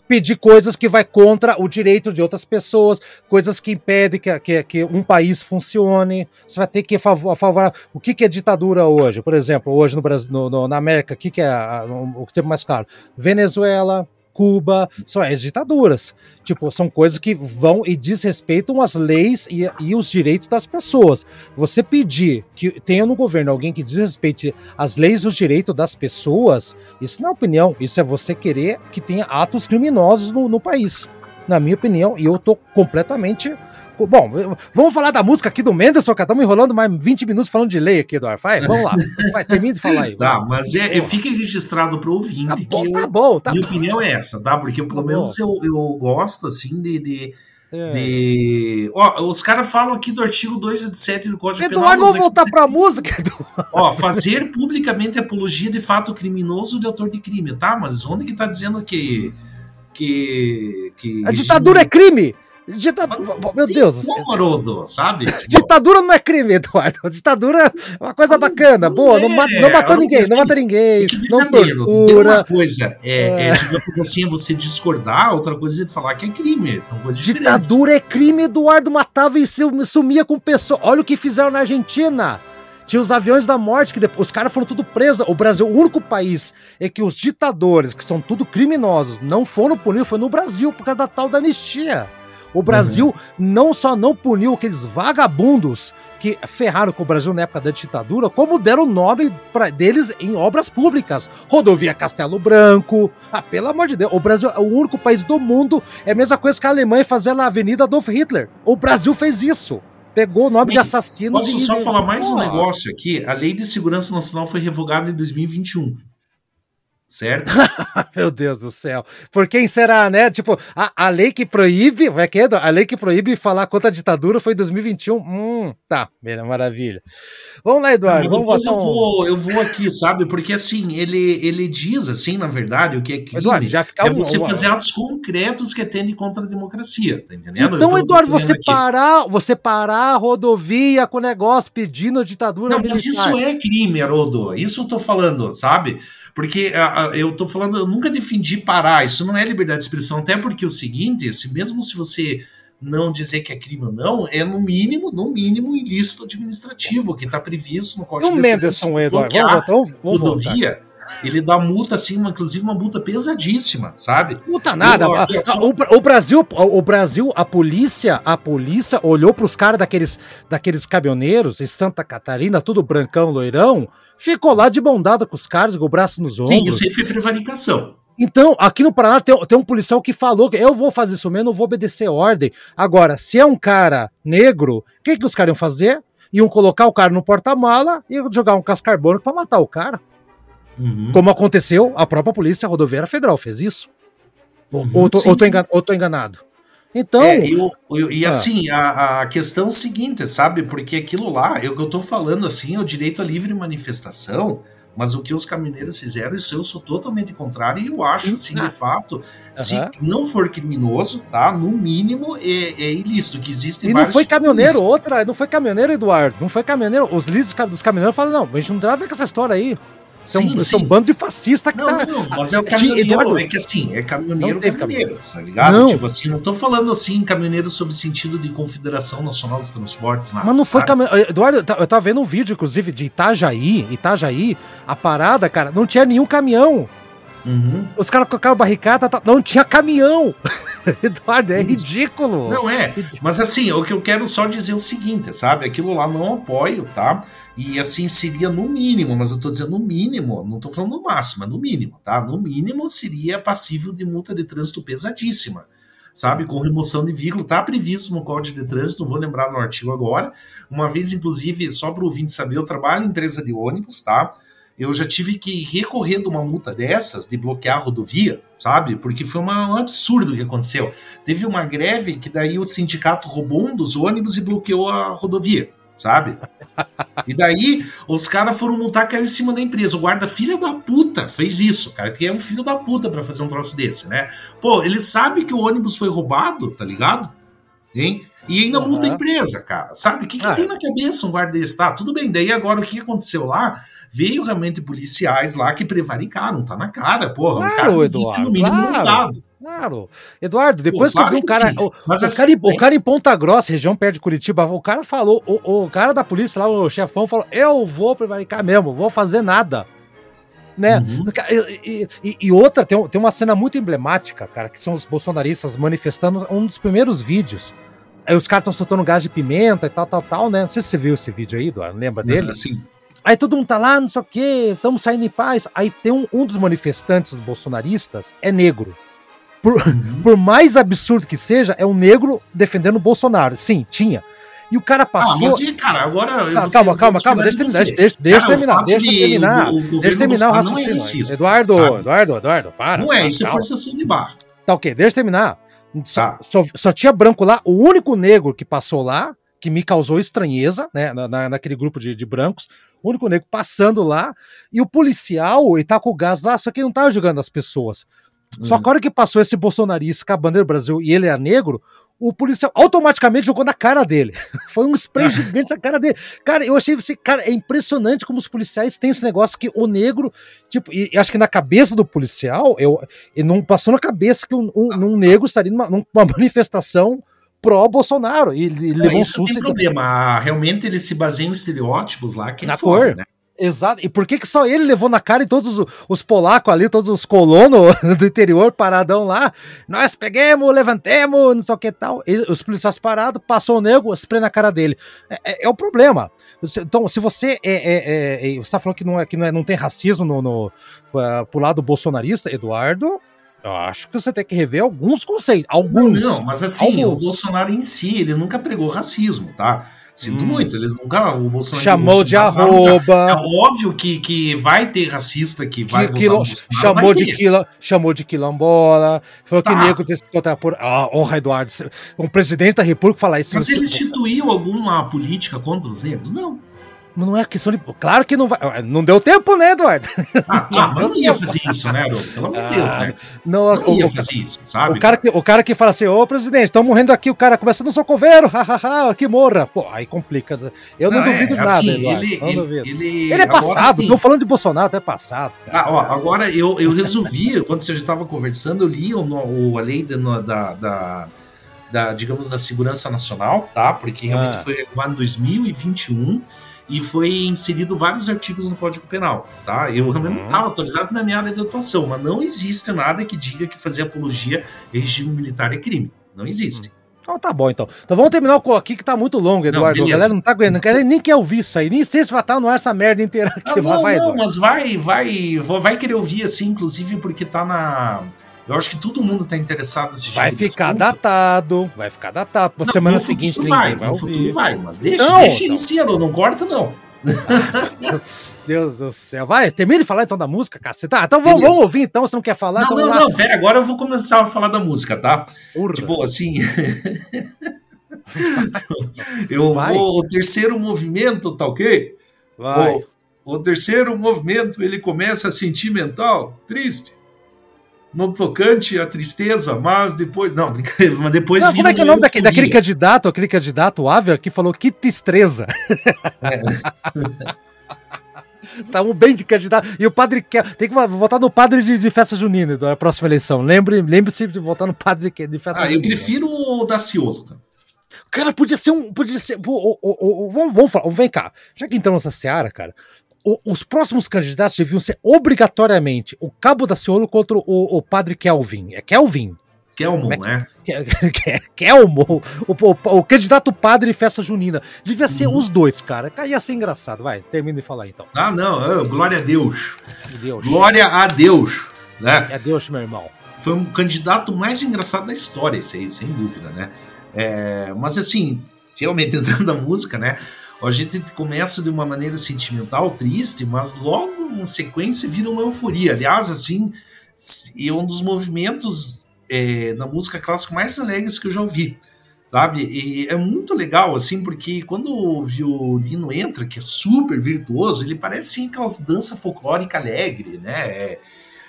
pedir coisas que vai contra o direito de outras pessoas, coisas que impedem que, que, que um país funcione. Você vai ter que favorar. O que, que é ditadura hoje? Por exemplo, hoje no Brasil, no, no, na América, o que, que é a, o que é mais claro? Venezuela, Cuba, são as ditaduras. Tipo, são coisas que vão e desrespeitam as leis e, e os direitos das pessoas. Você pedir que tenha no governo alguém que desrespeite as leis e os direitos das pessoas, isso não é opinião, isso é você querer que tenha atos criminosos no, no país. Na minha opinião, e eu tô completamente Bom, vamos falar da música aqui do Menderson, cara. Estamos enrolando mais 20 minutos falando de lei aqui, Eduardo. Vai, vamos lá. Vai, termine de falar aí. Tá, mas é, é, fica registrado para o ouvinte. Tá bom, que tá eu, bom. Tá minha bom. opinião é essa, tá? Porque pelo tá menos eu, eu gosto, assim, de. de... É. De... Ó, os caras falam aqui do artigo 287 do Código Eduardo, Penal. Eduardo, vamos voltar para a música. Eduardo. Ó, fazer publicamente apologia de fato criminoso de autor de crime, tá? Mas onde que tá dizendo que. que, que a ditadura é crime! Ditadura. Meu Deus. Morodo, sabe? Ditadura não é crime, Eduardo. Ditadura é uma coisa bacana, boa. Não, é, não matou ninguém, não mata ninguém. Não tortura. Uma coisa é, é, é assim, você discordar, outra coisa é falar que é crime. Então, Ditadura é crime, Eduardo matava e sumia com pessoas. Olha o que fizeram na Argentina. Tinha os aviões da morte, que depois, os caras foram tudo presos. O Brasil, o único país é que os ditadores, que são tudo criminosos, não foram punidos, foi no Brasil, por causa da tal da anistia. O Brasil uhum. não só não puniu aqueles vagabundos que ferraram com o Brasil na época da ditadura, como deram nome para deles em obras públicas. Rodovia Castelo Branco. Ah, pelo amor de Deus, o Brasil é o único país do mundo, é a mesma coisa que a Alemanha fazer na Avenida Adolf Hitler. O Brasil fez isso. Pegou o nome de assassino. Posso e... só falar mais Pô. um negócio aqui? A Lei de Segurança Nacional foi revogada em 2021 certo? Meu Deus do céu. Por quem será, né? Tipo, a, a lei que proíbe, vai que a lei que proíbe falar contra a ditadura foi em 2021. Hum, tá, maravilha. Vamos lá, Eduardo. Não, vamos eu, vou, eu vou aqui, sabe? Porque assim, ele, ele diz assim, na verdade, o que é crime Eduardo, já fica é você fazer atos concretos que atendem contra a democracia, tá entendendo? Então, Eduardo, você aqui. parar, você parar a rodovia com o negócio pedindo a ditadura Não, militar. mas isso é crime, Haroldo. Isso eu tô falando, sabe? Porque a, a, eu tô falando, eu nunca defendi parar, isso não é liberdade de expressão, até porque é o seguinte, se, mesmo se você não dizer que é crime ou não, é no mínimo, no mínimo, ilícito administrativo, que está previsto no Código de Menderson, Eduardo, vamos, vamos, vamos rodovia. ele dá multa, assim, uma, inclusive uma multa pesadíssima, sabe? Multa nada. Eu- a- eu só- o, o Brasil, o Brasil, a polícia, a polícia olhou pros caras daqueles, daqueles caminhoneiros em Santa Catarina, tudo brancão, loirão, ficou lá de mão dada com os caras, com o braço nos ombros. Sim, isso aí foi prevaricação. Então, aqui no Paraná tem, tem um policial que falou que eu vou fazer isso mesmo, eu vou obedecer ordem. Agora, se é um cara negro, o que, que os caras iam fazer? Iam colocar o cara no porta-mala e jogar um casco carbônico pra matar o cara. Uhum. Como aconteceu, a própria Polícia Rodoviária Federal fez isso. Ou, Uhum, ou tô, sim, ou tô engan- ou tô enganado? Então, É, eu- eu- e Ah. assim, a, a questão é seguinte, sabe? Porque aquilo lá, eu que eu tô falando assim, é o direito à livre manifestação, mas o que os caminhoneiros fizeram, isso eu sou totalmente contrário, e eu acho, assim, de fato, se não for criminoso, tá? No mínimo é, é ilícito, que existem e não foi caminhoneiro, outra, não foi caminhoneiro, Eduardo. Não foi caminhoneiro. Os líderes dos caminhoneiros falam: não, a gente não tem nada a ver com essa história aí. São, Sim, são um sim. bando de fascista que Não, tá. não, mas é o caminhoneiro, Eduardo, é que assim, é caminhoneiro, caminhoneiro, tá ligado? Não. Tipo assim, não tô falando assim, caminhoneiro sob sentido de Confederação Nacional dos Transportes, nada, Mas não foi sabe? caminhoneiro. Eduardo, eu ta- eu tava vendo um vídeo, inclusive, de Itajaí. Itajaí, a parada, cara, não tinha nenhum caminhão. Uhum. Os caras colocaram barricada, tá- não tinha caminhão. Eduardo, é ridículo. Não é, mas assim, o que eu quero só dizer é o seguinte, sabe? Aquilo lá não apoio, tá? E assim seria no mínimo, mas eu tô dizendo no mínimo, não tô falando no máximo, é no mínimo, tá? No mínimo seria passível de multa de trânsito pesadíssima, sabe? Com remoção de veículo, tá previsto no Código de Trânsito, não vou lembrar no artigo agora. Uma vez, inclusive, só para o ouvinte saber, eu trabalho em empresa de ônibus, tá? Eu já tive que recorrer de uma multa dessas, de bloquear a rodovia, sabe? Porque foi uma- um absurdo o que aconteceu. Teve uma greve que daí o sindicato roubou um dos ônibus e bloqueou a rodovia, sabe? E daí os caras foram multar, caiu em cima da empresa. O guarda, filha da puta, fez isso, cara. Que é um filho da puta pra fazer um troço desse, né? Pô, ele sabe que o ônibus foi roubado, tá ligado? Hein? E ainda multa a empresa, cara. Sabe? O que, que Ah. tem na cabeça um guarda desse? Tá, tudo bem. Daí agora o que aconteceu lá? Veio realmente policiais lá que prevaricaram, tá na cara, porra. Claro, um cara Eduardo, no mínimo claro. Claro. Eduardo, depois Pô, que eu vi claro que cara. sim. O, Mas o assim, cara, em- o cara em Ponta Grossa, região perto de Curitiba, o cara falou, o, o cara da polícia lá, o chefão, falou: Eu vou prevaricar mesmo, vou fazer nada. Né? Uhum. E, e- e- outra, tem, tem uma cena muito emblemática, cara, que são os bolsonaristas manifestando um dos primeiros vídeos. Aí os caras estão soltando gás de pimenta e tal, tal, tal, né? Não sei se você viu esse vídeo aí, Eduardo, lembra dele? Assim, Aí todo mundo tá lá, não sei o quê, estamos saindo em paz. Aí tem um, um dos manifestantes bolsonaristas, é negro. Por, uhum. por mais absurdo que seja, é um negro defendendo o Bolsonaro. Sim, tinha. E o cara Ah, passou. mas, e, cara, agora. eu Calma, calma, calma, deixa terminar, deixa, deixa eu Cara, terminar, deixa de terminar. o- o Deixa terminar o é raciocínio. racista, Eduardo, sabe? Eduardo, Eduardo, para. Não é, para, isso é calma. forçação de barra. Tá ok, deixa eu terminar. Só, Tá. só, só tinha branco lá, o único negro que passou lá, que me causou estranheza, né, na, na- naquele grupo de, de brancos, o único negro passando lá, e o policial, ele tá com o gás lá, só que ele não tava jogando as pessoas. Só Hum. que a hora que passou esse bolsonarista com a bandeira do Brasil e ele era negro, o policial automaticamente jogou na cara dele. Foi um spray gigante na cara dele. Cara, eu achei assim, cara, é impressionante como os policiais têm esse negócio que o negro, tipo, e, e acho que na cabeça do policial, eu, e não passou na cabeça que um, um, um negro estaria numa, numa manifestação pró-Bolsonaro. E Não, levou um isso susto. tem problema. Realmente eles se baseiam em estereótipos lá, que é Na foda, cor. né? Exato. E por que, que só ele levou na cara e todos os, os polacos ali, todos os colonos do interior paradão lá? Nós peguemos, levantemos, não sei o que tal. Ele- os policiais parados, passou o nego, spray na cara dele. É, é- é o problema. Então, se você é, é, é- é- você tá falando que não, é, que não, é, não tem racismo no, no, ah, pro lado bolsonarista, Eduardo, eu acho que você tem que rever alguns conceitos. Não, Alguns. não, mas assim, Alguns. o Bolsonaro em si, ele nunca pregou racismo, tá? Sinto Hum. muito, eles nunca. O Bolsonaro Chamou de nunca- É arroba. óbvio que, que vai ter racista que vai que, votar quilo- chamou, vai de ter. quila, chamou de quilombola, falou que Tá. negro tem que contar por. Ah, honra, Eduardo. Um presidente da República falar isso. Mas não ele se- instituiu alguma política contra os negros? Não. Não é questão de. Claro que não vai. Não deu tempo, né, Eduardo? Ah, tá, mas não ia fazer isso, né, Haroldo? Pelo amor de Deus, né? Não, Não ia o, fazer isso, sabe? o cara que, o cara que fala assim, ô presidente, estão morrendo aqui, o cara começa no socoveiro, hahaha, que morra. Pô, aí complica. Eu não, Não, é, duvido nada, assim, Eduardo. ele, não ele, duvido. ele, Ele é passado, assim, tô falando de Bolsonaro, é passado. cara. Ah, ó, agora eu, eu resolvi, quando você já estava conversando, eu li o, o- a lei da, no- da, da, da, digamos, da segurança nacional, tá? Porque realmente Ah. foi agora em 2021 e foi inserido vários artigos no Código Penal, tá? Eu realmente não estava atualizado na minha área de atuação, mas não existe nada que diga que fazer apologia em regime militar é crime. Não existe. Então tá bom, então. Então vamos terminar o aqui que tá muito longo, Eduardo. Não, a galera não tá aguentando, não quer, nem quer ouvir isso aí. Nem sei se vai estar no ar essa merda inteira aqui. Não, não, vai, não mas vai, vai, vai querer ouvir assim, inclusive porque tá na. Eu acho que todo mundo tá interessado nesse Vai ficar datado, vai ficar datado. Pra semana seguinte ninguém vai, vai ouvir. vai, mas deixa, não, deixa não. inicia, não, corta não. Ah, Deus do céu. Vai, termine de falar então da música, cara. Tá, então vamos, vamos, ouvir então, você não quer falar? Não, então não, não, pera, agora eu vou começar a falar da música, tá? Urra. Tipo assim. eu Vai. vou. O terceiro movimento, tá ok? Vai. O, o terceiro movimento ele começa sentimental, triste no tocante à tristeza, mas depois. Não, mas depois. Não, como é que é o nome daquele, daquele candidato, aquele candidato, o Aver, que falou que tristeza. É. Estavam bem de candidato. E o padre quer. Tem que votar no padre de, de festa junina da próxima eleição. Lembre-se lembre de votar no padre de, de festa ah, junina. Ah, eu prefiro o Daciolo. Cara, podia ser um. Podia ser. O, o, o, vamos, vamos falar. Vem cá. Já que entramos nessa seara, cara. Os próximos candidatos deviam ser obrigatoriamente o Cabo da Ciolo contra o, o padre Kelvin. É Kelvin. Kelmo, né? Kelmo, o, o, o, candidato padre festa junina. Devia ser uhum. os dois, cara. Ia ser engraçado. Vai, termina de falar então. Ah, não. glória a Deus. Deus. Glória a Deus. Né? É Deus, meu irmão. Foi um candidato mais engraçado da história, isso aí, sem dúvida, né? É, mas assim, realmente entrando na música, né? A gente começa de uma maneira sentimental, triste, mas logo na sequência vira uma euforia. Aliás, assim, e um dos movimentos é, da música clássica mais alegres que eu já ouvi, sabe? E é muito legal, assim, porque quando o violino entra, que é super virtuoso, ele parece assim, aquelas dança folclórica alegre, né? É,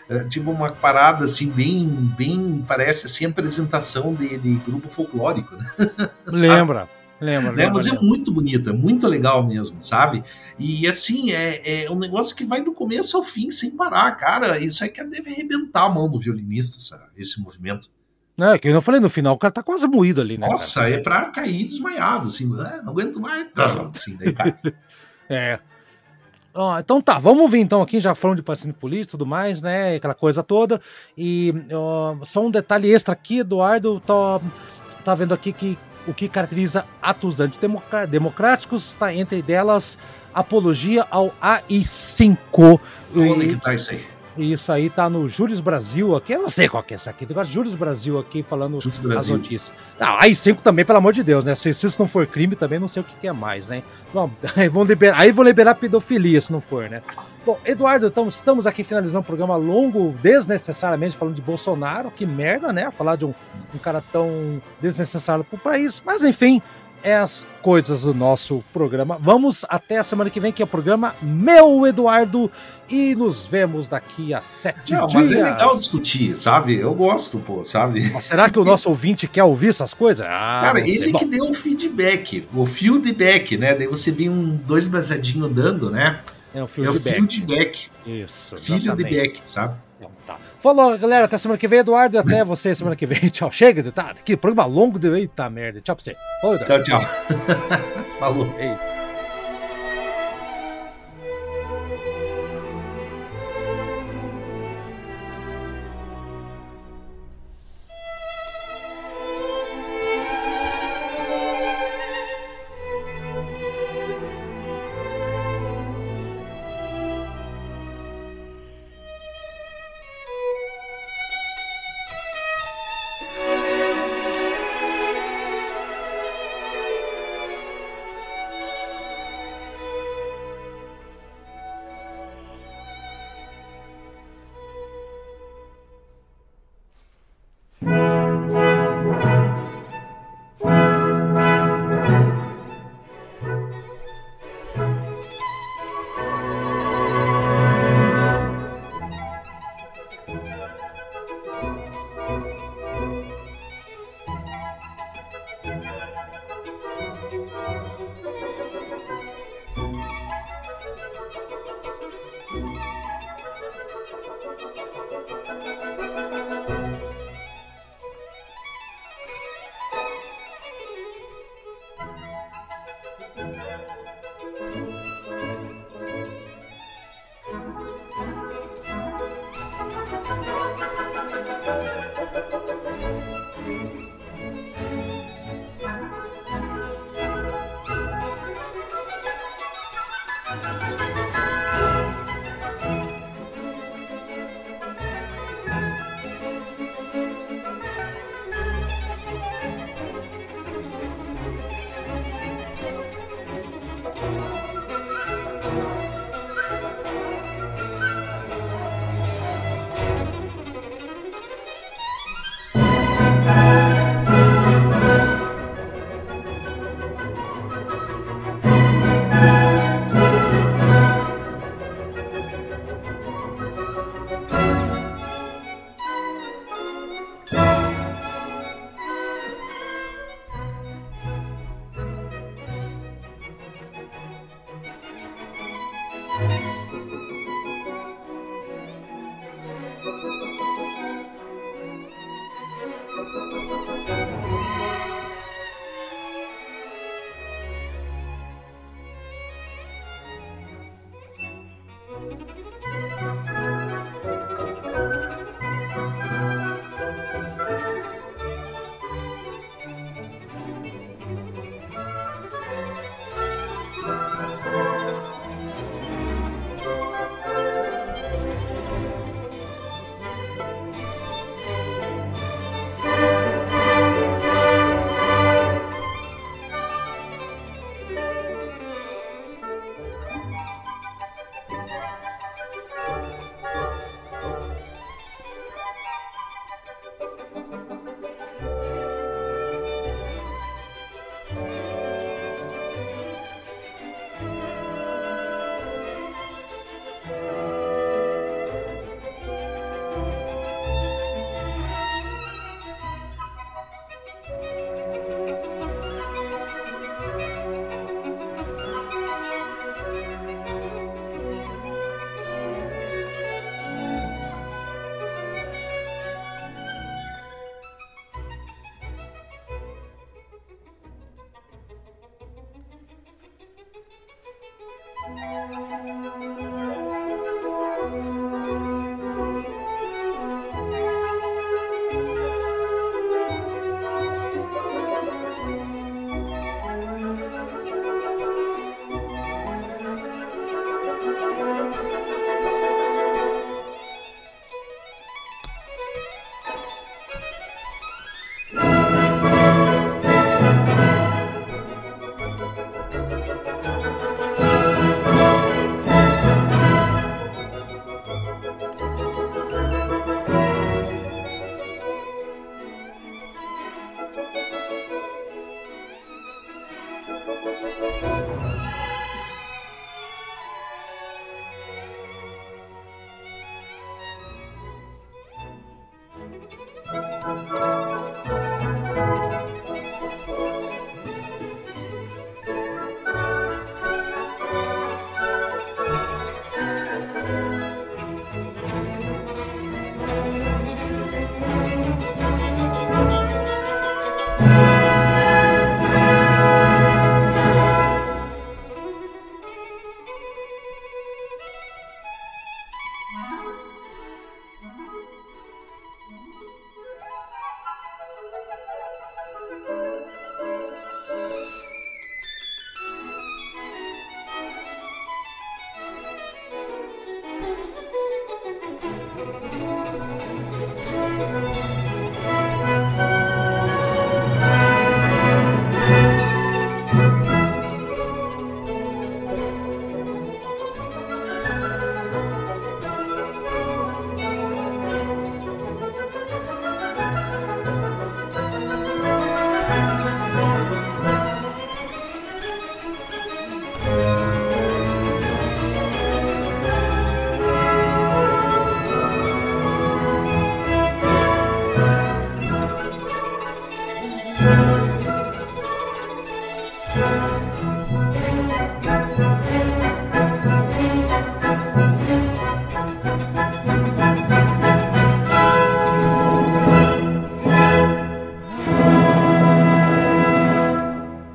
é, tipo uma parada assim bem bem parece assim apresentação de, de grupo folclórico né? lembra Lembra, né? Mas é muito bonita, muito legal mesmo, sabe? E assim, é, é um negócio que vai do começo ao fim sem parar, cara. Isso aí que deve arrebentar a mão do violinista, sabe? esse movimento. Não, é que eu falei no final, o cara tá quase moído ali, né? Nossa, cara? é pra cair desmaiado, assim, ah, não aguento mais. Assim, daí cai. é. Então tá, vamos ouvir então aqui, já falando de patrocínio polícia e tudo mais, né? Aquela coisa toda. E só um detalhe extra aqui, Eduardo, tô, tá vendo aqui que o que caracteriza atos antidemocráticos, está entre delas apologia ao AI-5. Onde e... que tá isso aí? Isso aí tá no Júris Brasil aqui. Eu não sei qual que é esse aqui. De Júris Brasil aqui falando as notícias. Não, aí 5 também, pelo amor de Deus, né? Se, se, isso não for crime, também não sei o que, que é mais, né? Bom, aí vão liberar, aí vão liberar pedofilia se não for, né? Bom, Eduardo, então, estamos aqui finalizando um programa longo, desnecessariamente, falando de Bolsonaro. Que merda, né? Falar de um, um cara tão desnecessário pro país. Mas enfim, é as coisas do nosso programa. Vamos até a semana que vem, que é o programa Meu Eduardo, e nos vemos daqui a sete Não, dias. Mas é legal discutir, sabe? Eu gosto, pô, sabe? Mas será que o nosso ouvinte quer ouvir essas coisas? Ah, Cara, ele que deu um feedback, o feedback, né? Daí você vê um, dois baseadinhos andando, né? É o feedback. É o feedback. Isso, Filho de back, sabe? Então, tá. Falou, galera. Até semana que vem, Eduardo. E até você semana que vem. Tchau. Chega, tá? Aqui, programa longo. De... Eita merda. Tchau pra você. Falou, Tchau, tchau. Falou. Ei.